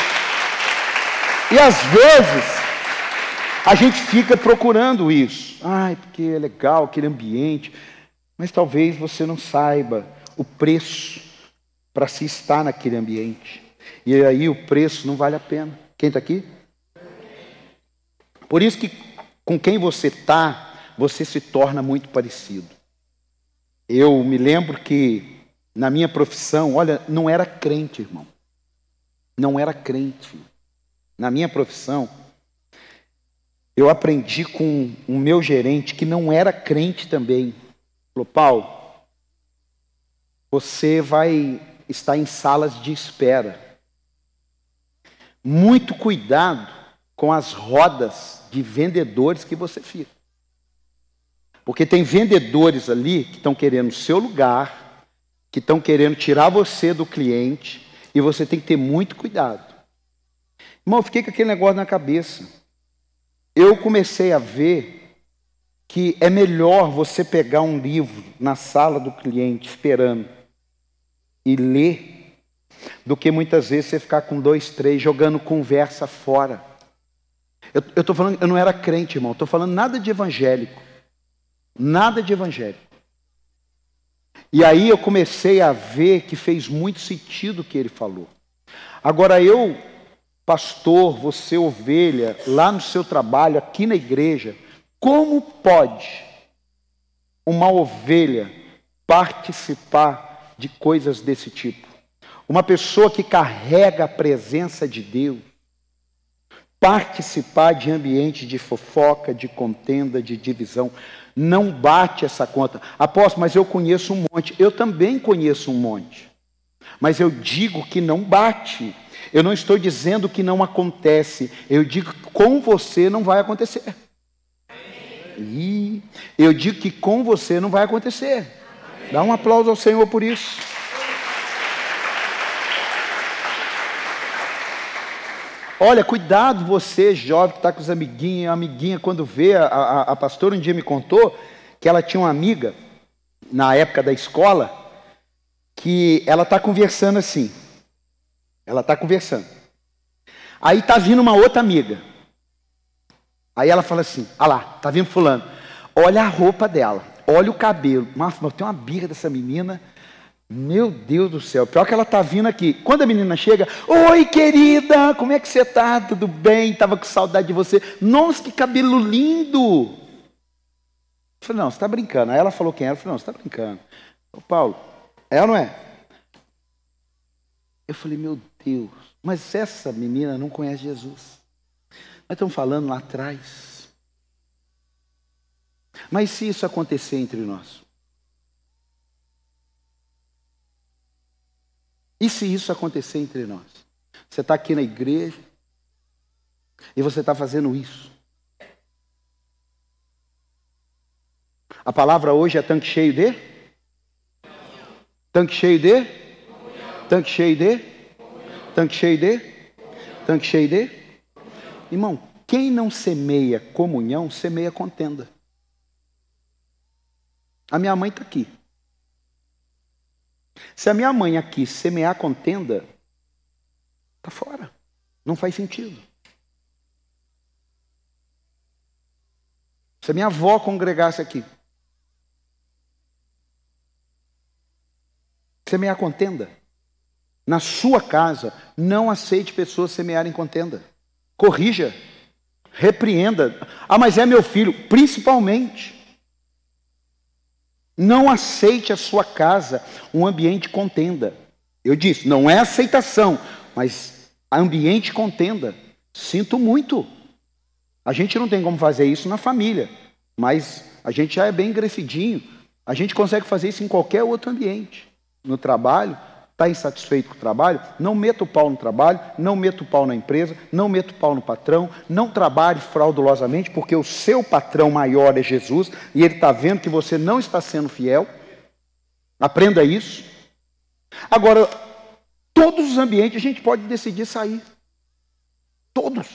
E às vezes, a gente fica procurando isso. Ai, porque é legal aquele ambiente. Mas talvez você não saiba o preço para se estar naquele ambiente. E aí o preço não vale a pena. Quem está aqui? Por isso que com quem você está, você se torna muito parecido. Eu me lembro que na minha profissão, olha, não era crente, irmão. Não era crente. Na minha profissão, eu aprendi com o meu gerente que não era crente também. Falou, Paulo, você vai estar em salas de espera muito cuidado com as rodas de vendedores que você fica. Porque tem vendedores ali que estão querendo o seu lugar, que estão querendo tirar você do cliente, e você tem que ter muito cuidado. Irmão, eu fiquei com aquele negócio na cabeça. Eu comecei a ver que é melhor você pegar um livro na sala do cliente esperando e ler do que muitas vezes você ficar com dois, três jogando conversa fora. Eu estou falando, eu não era crente, irmão, estou falando nada de evangélico. Nada de evangélico. E aí eu comecei a ver que fez muito sentido o que ele falou. Agora eu, pastor, você ovelha, lá no seu trabalho, aqui na igreja, como pode uma ovelha participar de coisas desse tipo? Uma pessoa que carrega a presença de Deus, participar de ambiente de fofoca, de contenda, de divisão, não bate essa conta. Apóstolo, mas eu conheço um monte. Eu também conheço um monte. Mas eu digo que não bate. Eu não estou dizendo que não acontece. Eu digo que com você não vai acontecer. E eu digo que com você não vai acontecer. Dá um aplauso ao Senhor por isso. Olha, cuidado você, jovem, que está com os amiguinhos, amiguinha, quando vê, a, a, a pastora um dia me contou que ela tinha uma amiga, na época da escola, que ela está conversando assim. Ela está conversando. Aí está vindo uma outra amiga. Aí ela fala assim: Ah lá, está vindo fulano. Olha a roupa dela, olha o cabelo. Mas tem uma birra dessa menina. Meu Deus do céu, pior que ela está vindo aqui. Quando a menina chega, oi querida, como é que você está? Tudo bem? Estava com saudade de você. Nossa, que cabelo lindo! Eu falei, não, você está brincando. Aí ela falou quem era, eu falei, não, você está brincando. Ô Paulo, é ou não é? Eu falei, meu Deus, mas essa menina não conhece Jesus. Nós estamos falando lá atrás. Mas se isso acontecer entre nós? E se isso acontecer entre nós? Você está aqui na igreja e você está fazendo isso. A palavra hoje é tanque cheio de? Tanque cheio de? Tanque cheio de? Tanque cheio de? Tanque cheio de? Irmão, quem não semeia comunhão, semeia contenda. A minha mãe está aqui. Se a minha mãe aqui semear contenda, está fora. Não faz sentido. Se a minha avó congregasse aqui, semear contenda, na sua casa, não aceite pessoas semearem contenda. Corrija, repreenda. Ah, mas é meu filho, principalmente. Não aceite a sua casa um ambiente contenda. Eu disse, não é aceitação, mas ambiente contenda. Sinto muito. A gente não tem como fazer isso na família, mas a gente já é bem engrecidinho. A gente consegue fazer isso em qualquer outro ambiente. No trabalho, Está insatisfeito com o trabalho? Não meta o pau no trabalho, não meta o pau na empresa, não meta o pau no patrão, não trabalhe fraudulosamente, porque o seu patrão maior é Jesus e ele está vendo que você não está sendo fiel. Aprenda isso. Agora, todos os ambientes a gente pode decidir sair. Todos.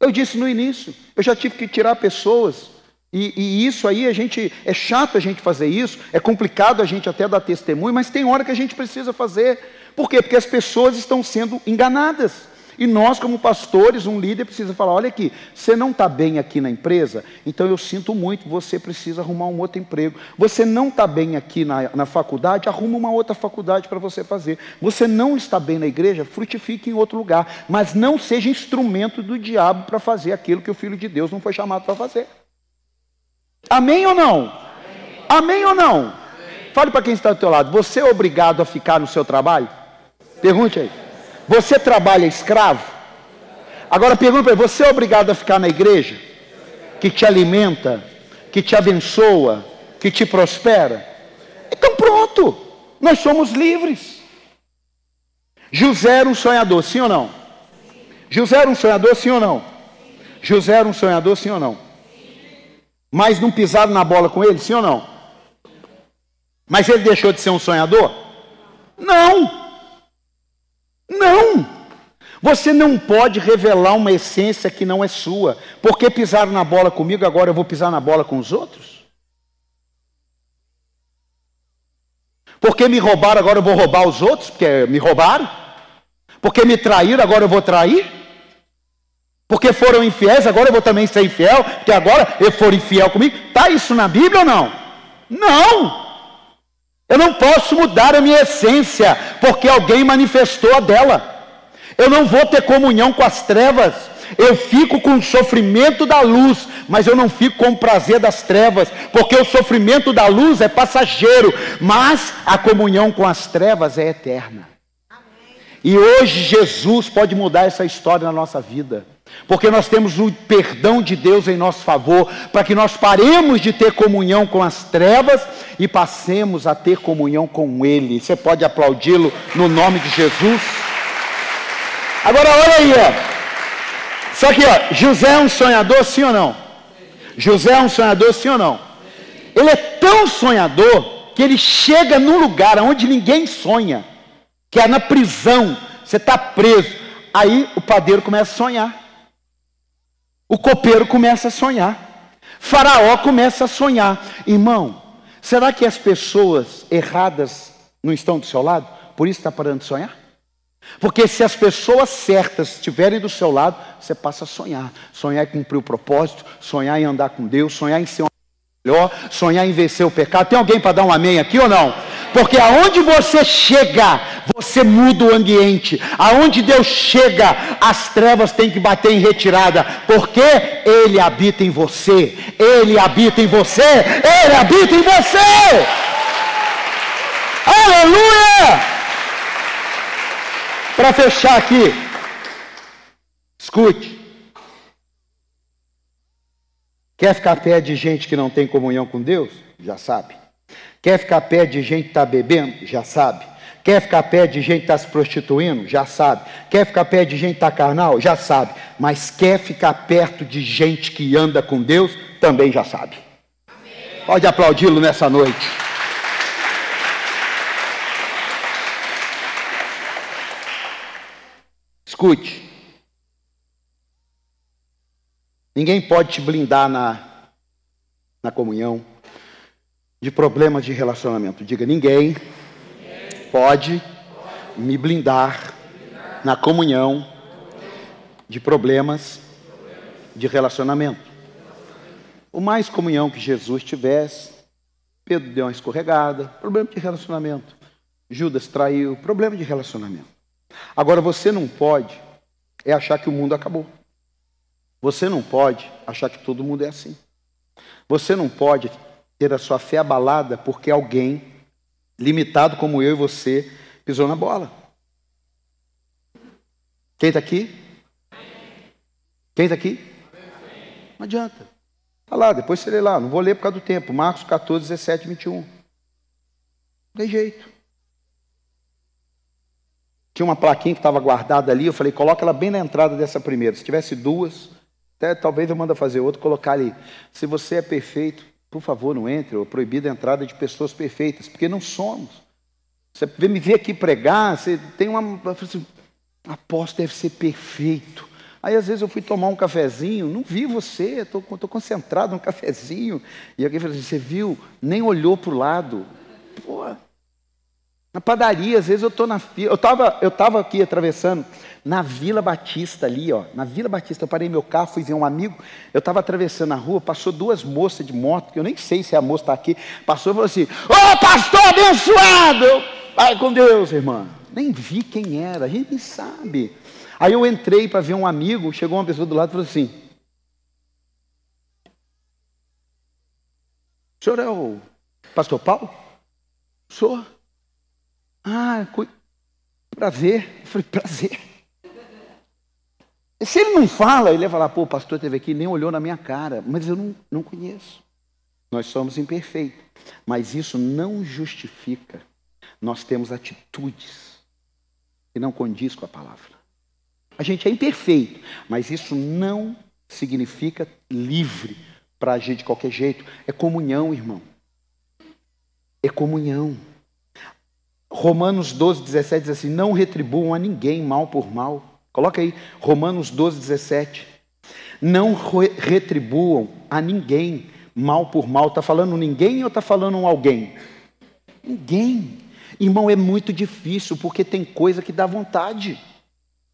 Eu disse no início, eu já tive que tirar pessoas e, e, isso aí a gente é chato a gente fazer isso, é complicado a gente até dar testemunho, mas tem hora que a gente precisa fazer. Por quê? Porque as pessoas estão sendo enganadas. E nós, como pastores, um líder precisa falar: olha aqui, você não está bem aqui na empresa, então eu sinto muito, você precisa arrumar um outro emprego. Você não está bem aqui na, na faculdade, arruma uma outra faculdade para você fazer. Você não está bem na igreja, frutifique em outro lugar, mas não seja instrumento do diabo para fazer aquilo que o Filho de Deus não foi chamado para fazer. Amém ou não? Amém, Amém ou não? Amém. Fale para quem está do teu lado. Você é obrigado a ficar no seu trabalho? Pergunte aí. Você trabalha escravo? Agora pergunta para ele, você é obrigado a ficar na igreja? Que te alimenta, que te abençoa, que te prospera? Então pronto, nós somos livres. José era um sonhador, sim ou não? José era um sonhador, sim ou não? José era um sonhador, sim ou não? Mas não pisaram na bola com ele, sim ou não? Mas ele deixou de ser um sonhador? Não! Não! Você não pode revelar uma essência que não é sua. Porque pisaram na bola comigo, agora eu vou pisar na bola com os outros? Porque me roubaram, agora eu vou roubar os outros? Porque me roubaram? Porque me traíram, agora eu vou trair? Porque foram infiéis, agora eu vou também ser infiel, porque agora eu for infiel comigo. Está isso na Bíblia ou não? Não! Eu não posso mudar a minha essência, porque alguém manifestou a dela. Eu não vou ter comunhão com as trevas. Eu fico com o sofrimento da luz, mas eu não fico com o prazer das trevas, porque o sofrimento da luz é passageiro, mas a comunhão com as trevas é eterna. E hoje Jesus pode mudar essa história na nossa vida. Porque nós temos o perdão de Deus em nosso favor, para que nós paremos de ter comunhão com as trevas e passemos a ter comunhão com Ele. Você pode aplaudi-lo no nome de Jesus? Agora olha aí, ó. Só que ó, José é um sonhador, sim ou não? José é um sonhador, sim ou não? Ele é tão sonhador que ele chega num lugar onde ninguém sonha, que é na prisão. Você está preso. Aí o padeiro começa a sonhar. O copeiro começa a sonhar. Faraó começa a sonhar. Irmão, será que as pessoas erradas não estão do seu lado? Por isso está parando de sonhar? Porque se as pessoas certas estiverem do seu lado, você passa a sonhar. Sonhar em cumprir o propósito, sonhar em andar com Deus, sonhar em ser um melhor, sonhar em vencer o pecado. Tem alguém para dar um amém aqui ou não? Porque aonde você chega, você muda o ambiente. Aonde Deus chega, as trevas têm que bater em retirada, porque Ele habita em você. Ele habita em você. Ele habita em você. Aleluia! Para fechar aqui, escute. Quer ficar perto de gente que não tem comunhão com Deus? Já sabe. Quer ficar perto de gente que está bebendo? Já sabe. Quer ficar perto de gente que está se prostituindo? Já sabe. Quer ficar perto de gente que está carnal? Já sabe. Mas quer ficar perto de gente que anda com Deus? Também já sabe. Pode aplaudi-lo nessa noite. Escute. Ninguém pode te blindar na, na comunhão de problemas de relacionamento. Diga, ninguém pode me blindar na comunhão de problemas de relacionamento. O mais comunhão que Jesus tivesse, Pedro deu uma escorregada, problema de relacionamento. Judas traiu, problema de relacionamento. Agora você não pode é achar que o mundo acabou. Você não pode achar que todo mundo é assim. Você não pode ter a sua fé abalada porque alguém, limitado como eu e você, pisou na bola. Quem está aqui? Quem está aqui? Não adianta. Está lá, depois você lê lá. Não vou ler por causa do tempo. Marcos 14, 17, 21. Não tem jeito. Tinha uma plaquinha que estava guardada ali. Eu falei, coloca ela bem na entrada dessa primeira. Se tivesse duas, até talvez eu manda fazer outra, colocar ali. Se você é perfeito, por favor, não entre, ou proibida a entrada de pessoas perfeitas, porque não somos. Você me ver aqui pregar, você tem uma. Assim, apóstolo deve ser perfeito. Aí às vezes eu fui tomar um cafezinho, não vi você, estou concentrado no cafezinho. E alguém falou assim: você viu? Nem olhou para o lado. Pô. Na padaria, às vezes eu estou na. Eu estava eu tava aqui atravessando na Vila Batista ali, ó, na Vila Batista, eu parei meu carro, fui ver um amigo, eu estava atravessando a rua, passou duas moças de moto, que eu nem sei se a moça está aqui, passou e falou assim, ô oh, pastor abençoado, vai com Deus, irmã. Nem vi quem era, a gente nem sabe. Aí eu entrei para ver um amigo, chegou uma pessoa do lado e falou assim, o senhor é o pastor Paulo? Sou. Ah, prazer. Eu falei, prazer. Se ele não fala, ele vai falar, pô, o pastor esteve aqui nem olhou na minha cara, mas eu não, não conheço. Nós somos imperfeitos, mas isso não justifica. Nós temos atitudes que não condiz com a palavra. A gente é imperfeito, mas isso não significa livre para agir de qualquer jeito. É comunhão, irmão. É comunhão. Romanos 12, 17 diz assim: Não retribuam a ninguém mal por mal Coloca aí, Romanos 12, 17. Não retribuam a ninguém mal por mal. Está falando ninguém ou está falando alguém? Ninguém. Irmão, é muito difícil, porque tem coisa que dá vontade.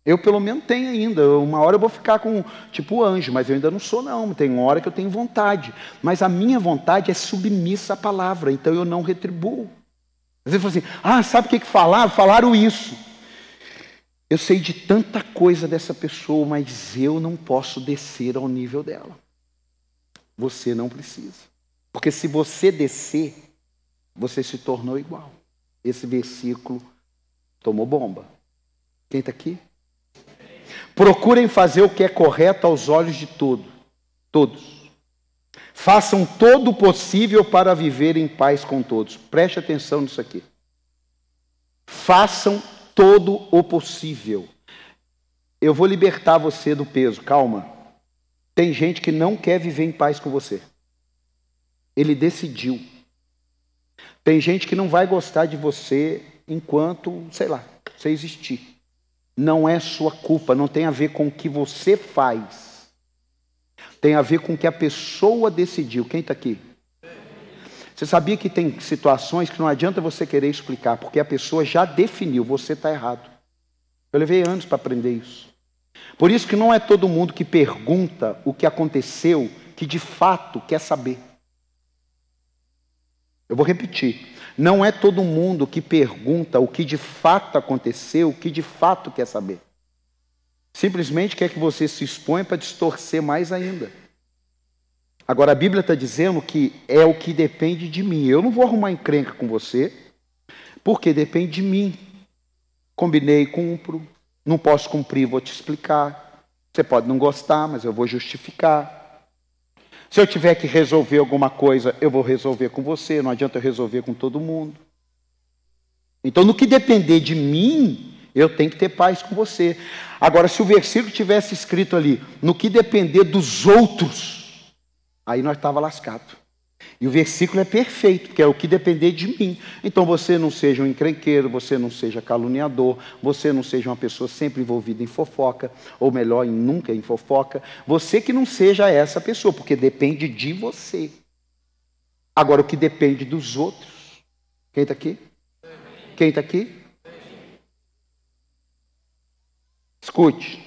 Eu, pelo menos, tenho ainda. Uma hora eu vou ficar com, tipo, anjo, mas eu ainda não sou, não. Tem uma hora que eu tenho vontade. Mas a minha vontade é submissa à palavra, então eu não retribuo. Às vezes eu falo assim, ah, sabe o que, que falaram? Falaram isso. Eu sei de tanta coisa dessa pessoa, mas eu não posso descer ao nível dela. Você não precisa. Porque se você descer, você se tornou igual. Esse versículo tomou bomba. Quem está aqui? Procurem fazer o que é correto aos olhos de todos. Todos. Façam todo o possível para viver em paz com todos. Preste atenção nisso aqui. Façam todo o possível. Eu vou libertar você do peso, calma. Tem gente que não quer viver em paz com você. Ele decidiu. Tem gente que não vai gostar de você enquanto, sei lá, você existir. Não é sua culpa, não tem a ver com o que você faz tem a ver com o que a pessoa decidiu. Quem está aqui? Você sabia que tem situações que não adianta você querer explicar, porque a pessoa já definiu, você está errado. Eu levei anos para aprender isso. Por isso que não é todo mundo que pergunta o que aconteceu que de fato quer saber. Eu vou repetir. Não é todo mundo que pergunta o que de fato aconteceu, que de fato quer saber. Simplesmente quer que você se exponha para distorcer mais ainda. Agora, a Bíblia está dizendo que é o que depende de mim. Eu não vou arrumar encrenca com você, porque depende de mim. Combinei, cumpro. Não posso cumprir, vou te explicar. Você pode não gostar, mas eu vou justificar. Se eu tiver que resolver alguma coisa, eu vou resolver com você. Não adianta eu resolver com todo mundo. Então, no que depender de mim, eu tenho que ter paz com você. Agora, se o versículo tivesse escrito ali, no que depender dos outros, aí nós estava lascado. E o versículo é perfeito, porque é o que depender de mim. Então você não seja um encrenqueiro, você não seja caluniador, você não seja uma pessoa sempre envolvida em fofoca, ou melhor, nunca em fofoca. Você que não seja essa pessoa, porque depende de você. Agora, o que depende dos outros. Quem está aqui? Quem está aqui? Escute.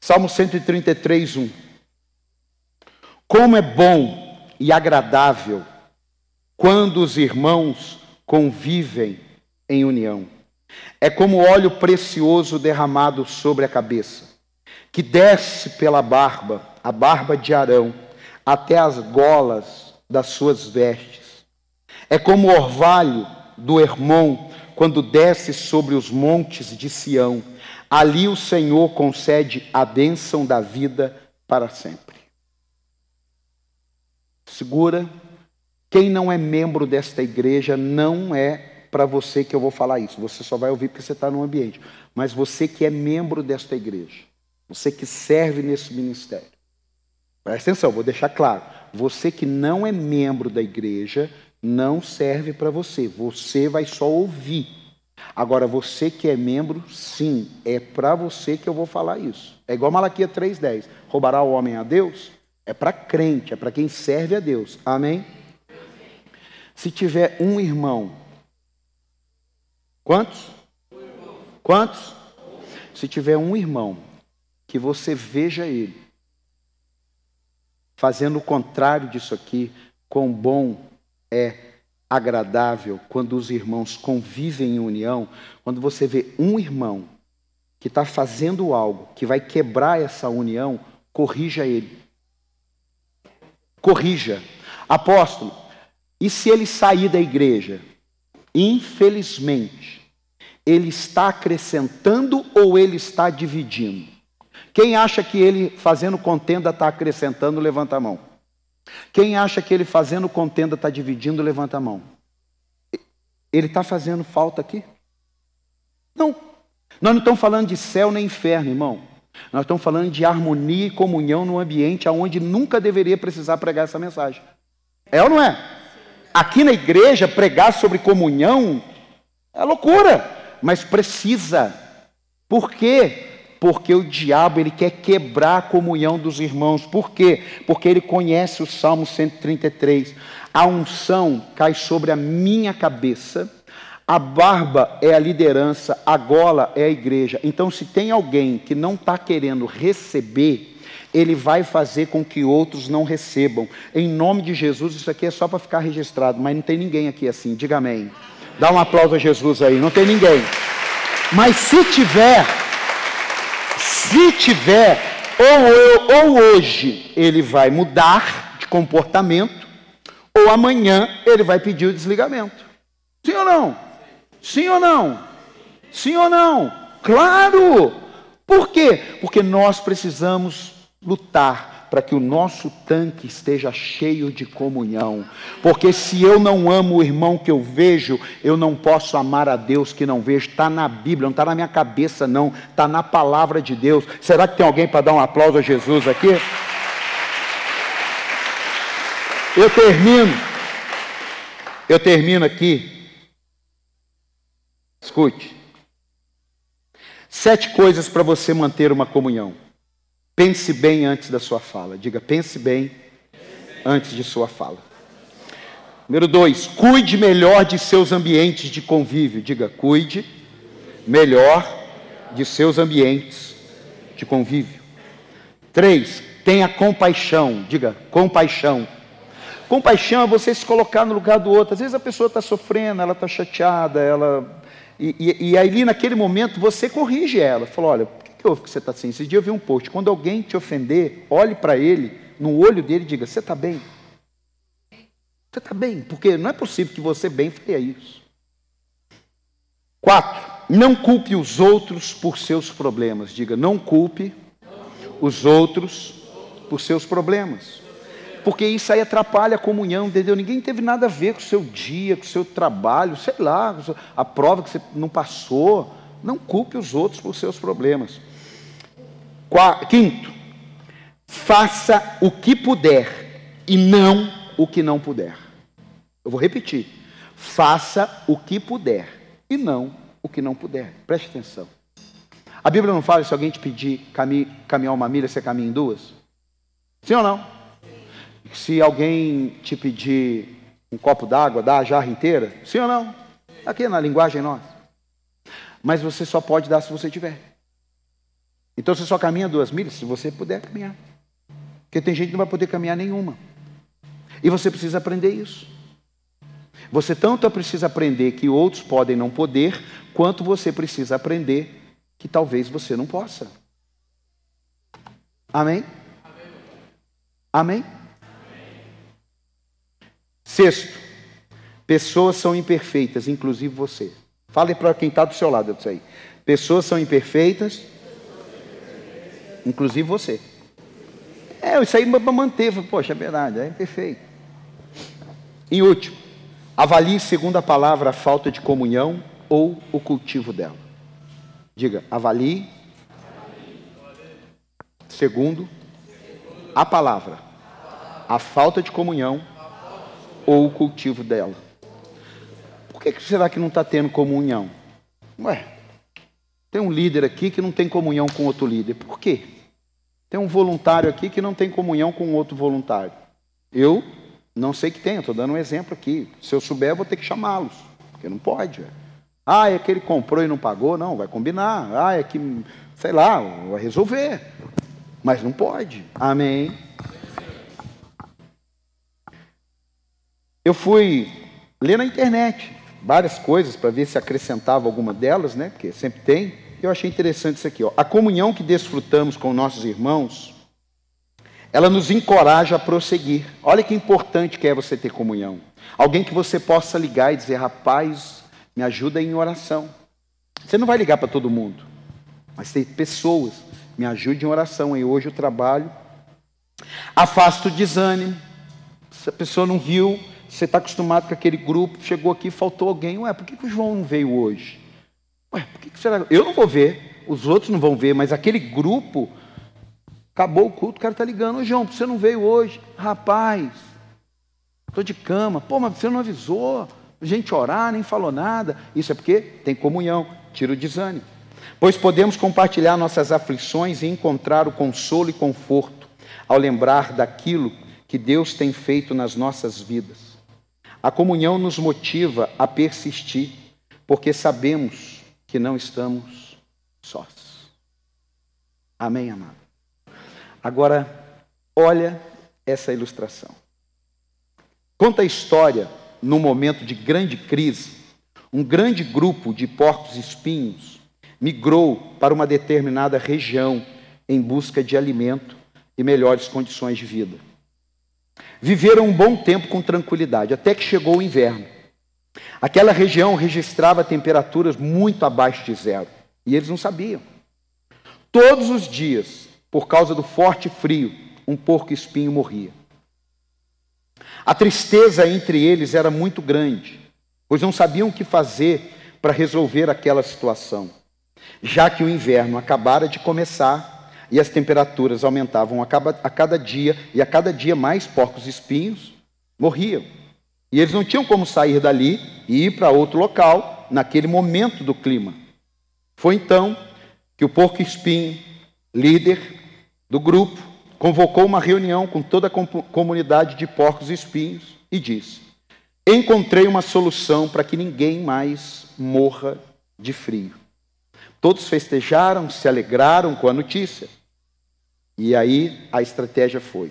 Salmo 133, 1. Como é bom e agradável quando os irmãos convivem em união. É como óleo precioso derramado sobre a cabeça, que desce pela barba, a barba de Arão, até as golas das suas vestes. É como o orvalho do Hermon quando desce sobre os montes de Sião Ali o Senhor concede a bênção da vida para sempre. Segura. Quem não é membro desta igreja não é para você que eu vou falar isso. Você só vai ouvir porque você está no ambiente. Mas você que é membro desta igreja, você que serve nesse ministério, presta atenção, vou deixar claro. Você que não é membro da igreja, não serve para você. Você vai só ouvir. Agora, você que é membro, sim, é para você que eu vou falar isso. É igual Malaquia 3,10. Roubará o homem a Deus? É para crente, é para quem serve a Deus. Amém? Se tiver um irmão, quantos? Quantos? Se tiver um irmão, que você veja ele fazendo o contrário disso aqui, quão bom é agradável quando os irmãos convivem em união, quando você vê um irmão que está fazendo algo que vai quebrar essa união, corrija ele. Corrija. Apóstolo, e se ele sair da igreja? Infelizmente, ele está acrescentando ou ele está dividindo? Quem acha que ele fazendo contenda está acrescentando, levanta a mão. Quem acha que ele fazendo contenda está dividindo, levanta a mão. Ele está fazendo falta aqui? Não. Nós não estamos falando de céu nem inferno, irmão. Nós estamos falando de harmonia e comunhão no ambiente onde nunca deveria precisar pregar essa mensagem. É ou não é? Aqui na igreja, pregar sobre comunhão é loucura, mas precisa. Por quê? Porque o diabo ele quer quebrar a comunhão dos irmãos. Por quê? Porque ele conhece o Salmo 133. A unção cai sobre a minha cabeça. A barba é a liderança, a gola é a igreja. Então, se tem alguém que não está querendo receber, ele vai fazer com que outros não recebam. Em nome de Jesus, isso aqui é só para ficar registrado, mas não tem ninguém aqui assim. Diga amém. Dá um aplauso a Jesus aí. Não tem ninguém. Mas se tiver, se tiver, ou, ou hoje ele vai mudar de comportamento, ou amanhã ele vai pedir o desligamento. Sim ou não? Sim ou não? Sim ou não? Claro! Por quê? Porque nós precisamos lutar para que o nosso tanque esteja cheio de comunhão. Porque se eu não amo o irmão que eu vejo, eu não posso amar a Deus que não vejo. Está na Bíblia, não está na minha cabeça, não. Está na palavra de Deus. Será que tem alguém para dar um aplauso a Jesus aqui? Eu termino. Eu termino aqui. Escute. Sete coisas para você manter uma comunhão. Pense bem antes da sua fala. Diga, pense bem antes de sua fala. Número dois, cuide melhor de seus ambientes de convívio. Diga, cuide melhor de seus ambientes de convívio. Três, tenha compaixão. Diga, compaixão. Compaixão é você se colocar no lugar do outro. Às vezes a pessoa está sofrendo, ela está chateada, ela. E, e, e aí, naquele momento, você corrige ela. Fala, olha, que houve que você está assim? Esse dia eu vi um post. Quando alguém te ofender, olhe para ele, no olho dele e diga: Você está bem? Você está bem? Porque não é possível que você bem faria isso. Quatro, não culpe os outros por seus problemas. Diga, não culpe os outros por seus problemas. Porque isso aí atrapalha a comunhão, entendeu? Ninguém teve nada a ver com o seu dia, com o seu trabalho, sei lá, a prova que você não passou. Não culpe os outros por seus problemas. Quinto, faça o que puder e não o que não puder. Eu vou repetir. Faça o que puder e não o que não puder. Preste atenção. A Bíblia não fala se alguém te pedir caminhar uma milha, você caminha em duas? Sim ou não? Se alguém te pedir um copo d'água, dá a jarra inteira? Sim ou não? Aqui na linguagem nossa. Mas você só pode dar se você tiver. Então você só caminha duas milhas se você puder caminhar. Porque tem gente que não vai poder caminhar nenhuma. E você precisa aprender isso. Você tanto precisa aprender que outros podem não poder, quanto você precisa aprender que talvez você não possa. Amém? Amém? Sexto, pessoas são imperfeitas, inclusive você. Fale para quem está do seu lado disso aí. Pessoas são imperfeitas, inclusive você. É, isso aí para manter, poxa, é verdade, é perfeito. Em último, avalie segundo a palavra a falta de comunhão ou o cultivo dela. Diga, avalie segundo a palavra a falta de comunhão ou o cultivo dela. Por que será que não está tendo comunhão? Ué, tem um líder aqui que não tem comunhão com outro líder. Por quê? Tem um voluntário aqui que não tem comunhão com outro voluntário. Eu não sei que tem, estou dando um exemplo aqui. Se eu souber, eu vou ter que chamá-los, porque não pode. Ah, é que ele comprou e não pagou? Não, vai combinar. Ah, é que, sei lá, vai resolver. Mas não pode. Amém. Eu fui ler na internet várias coisas para ver se acrescentava alguma delas, né? Porque sempre tem. Eu achei interessante isso aqui, ó. A comunhão que desfrutamos com nossos irmãos, ela nos encoraja a prosseguir. Olha que importante que é você ter comunhão. Alguém que você possa ligar e dizer, rapaz, me ajuda em oração. Você não vai ligar para todo mundo, mas tem pessoas, me ajude em oração. E hoje eu trabalho. Afasta o desânimo. Se a pessoa não viu, você está acostumado com aquele grupo, chegou aqui, faltou alguém. Ué, por que, que o João não veio hoje? Ué, por que, que será? Eu não vou ver, os outros não vão ver, mas aquele grupo, acabou o culto, o cara está ligando. Ô João, você não veio hoje? Rapaz, estou de cama. Pô, mas você não avisou. Gente orar, nem falou nada. Isso é porque tem comunhão, tira o desânimo. Pois podemos compartilhar nossas aflições e encontrar o consolo e conforto ao lembrar daquilo que Deus tem feito nas nossas vidas. A comunhão nos motiva a persistir, porque sabemos que não estamos sós. Amém, amado? Agora, olha essa ilustração. Conta a história, num momento de grande crise, um grande grupo de porcos espinhos migrou para uma determinada região em busca de alimento e melhores condições de vida. Viveram um bom tempo com tranquilidade, até que chegou o inverno. Aquela região registrava temperaturas muito abaixo de zero. E eles não sabiam. Todos os dias, por causa do forte frio, um porco espinho morria. A tristeza entre eles era muito grande, pois não sabiam o que fazer para resolver aquela situação, já que o inverno acabara de começar e as temperaturas aumentavam a cada, dia, e a cada dia mais porcos espinhos morriam. E eles não tinham como sair dali e ir para outro local naquele momento do clima. Foi então que o porco espinho, líder do grupo, convocou uma reunião com toda a comunidade de porcos espinhos e disse: Encontrei uma solução para que ninguém mais morra de frio. Todos festejaram, se alegraram com a notícia. E aí a estratégia foi: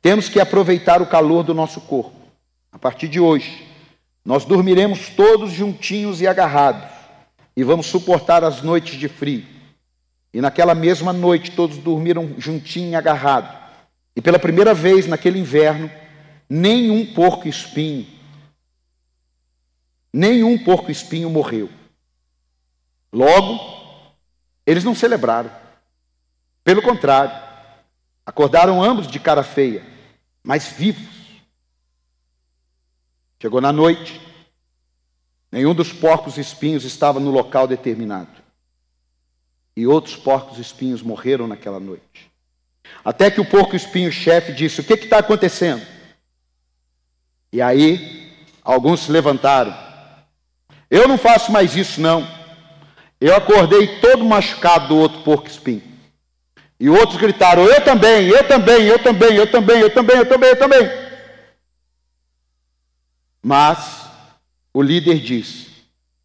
temos que aproveitar o calor do nosso corpo. A partir de hoje, nós dormiremos todos juntinhos e agarrados e vamos suportar as noites de frio. E naquela mesma noite todos dormiram juntinho e agarrado. E pela primeira vez naquele inverno, nenhum porco espinho, nenhum porco espinho morreu. Logo, eles não celebraram. Pelo contrário, acordaram ambos de cara feia, mas vivos. Chegou na noite, nenhum dos porcos espinhos estava no local determinado e outros porcos espinhos morreram naquela noite. Até que o porco espinho chefe disse: O que está acontecendo? E aí, alguns se levantaram. Eu não faço mais isso, não. Eu acordei todo machucado do outro porco espinho. E outros gritaram: Eu também, eu também, eu também, eu também, eu também, eu também, eu também. Mas o líder disse: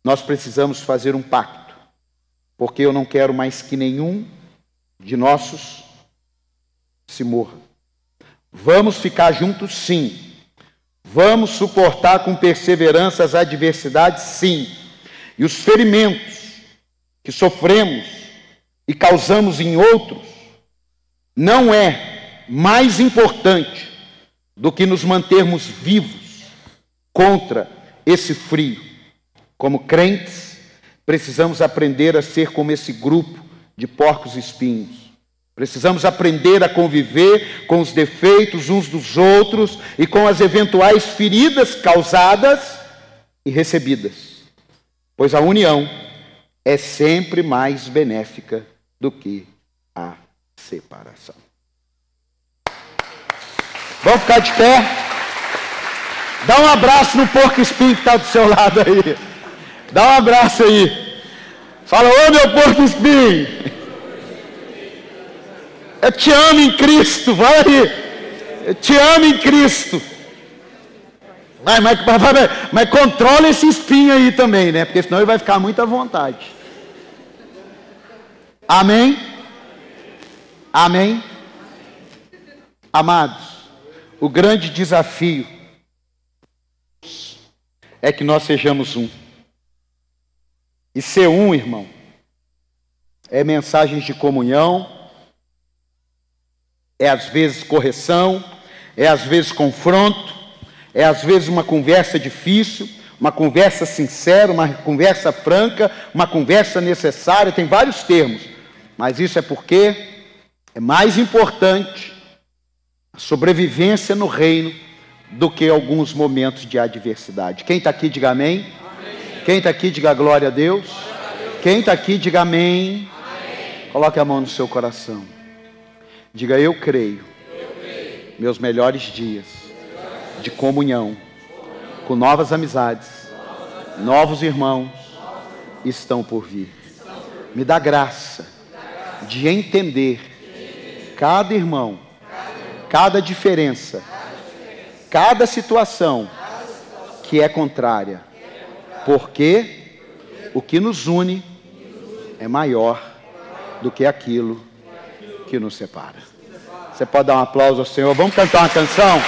Nós precisamos fazer um pacto porque eu não quero mais que nenhum de nossos se morra. Vamos ficar juntos, sim. Vamos suportar com perseverança as adversidades, sim. E os ferimentos que sofremos e causamos em outros não é mais importante do que nos mantermos vivos contra esse frio. Como crentes, Precisamos aprender a ser como esse grupo de porcos espinhos. Precisamos aprender a conviver com os defeitos uns dos outros e com as eventuais feridas causadas e recebidas. Pois a união é sempre mais benéfica do que a separação. Vamos ficar de pé? Dá um abraço no porco espinho que está do seu lado aí. Dá um abraço aí. Fala, ô meu porco espinho. Eu te amo em Cristo. Vai aí. Eu te amo em Cristo. Vai, mas, mas, mas, mas controla esse espinho aí também, né? Porque senão ele vai ficar muito à vontade. Amém? Amém? Amados, o grande desafio é que nós sejamos um. E ser um, irmão, é mensagens de comunhão, é às vezes correção, é às vezes confronto, é às vezes uma conversa difícil, uma conversa sincera, uma conversa franca, uma conversa necessária, tem vários termos, mas isso é porque é mais importante a sobrevivência no reino do que alguns momentos de adversidade. Quem está aqui, diga amém. Quem está aqui, diga glória a Deus. Quem está aqui, diga amém. Coloque a mão no seu coração. Diga eu creio. Meus melhores dias de comunhão com novas amizades, novos irmãos estão por vir. Me dá graça de entender cada irmão, cada diferença, cada situação que é contrária porque o que nos une é maior do que aquilo que nos separa. Você pode dar um aplauso ao Senhor? Vamos cantar uma canção?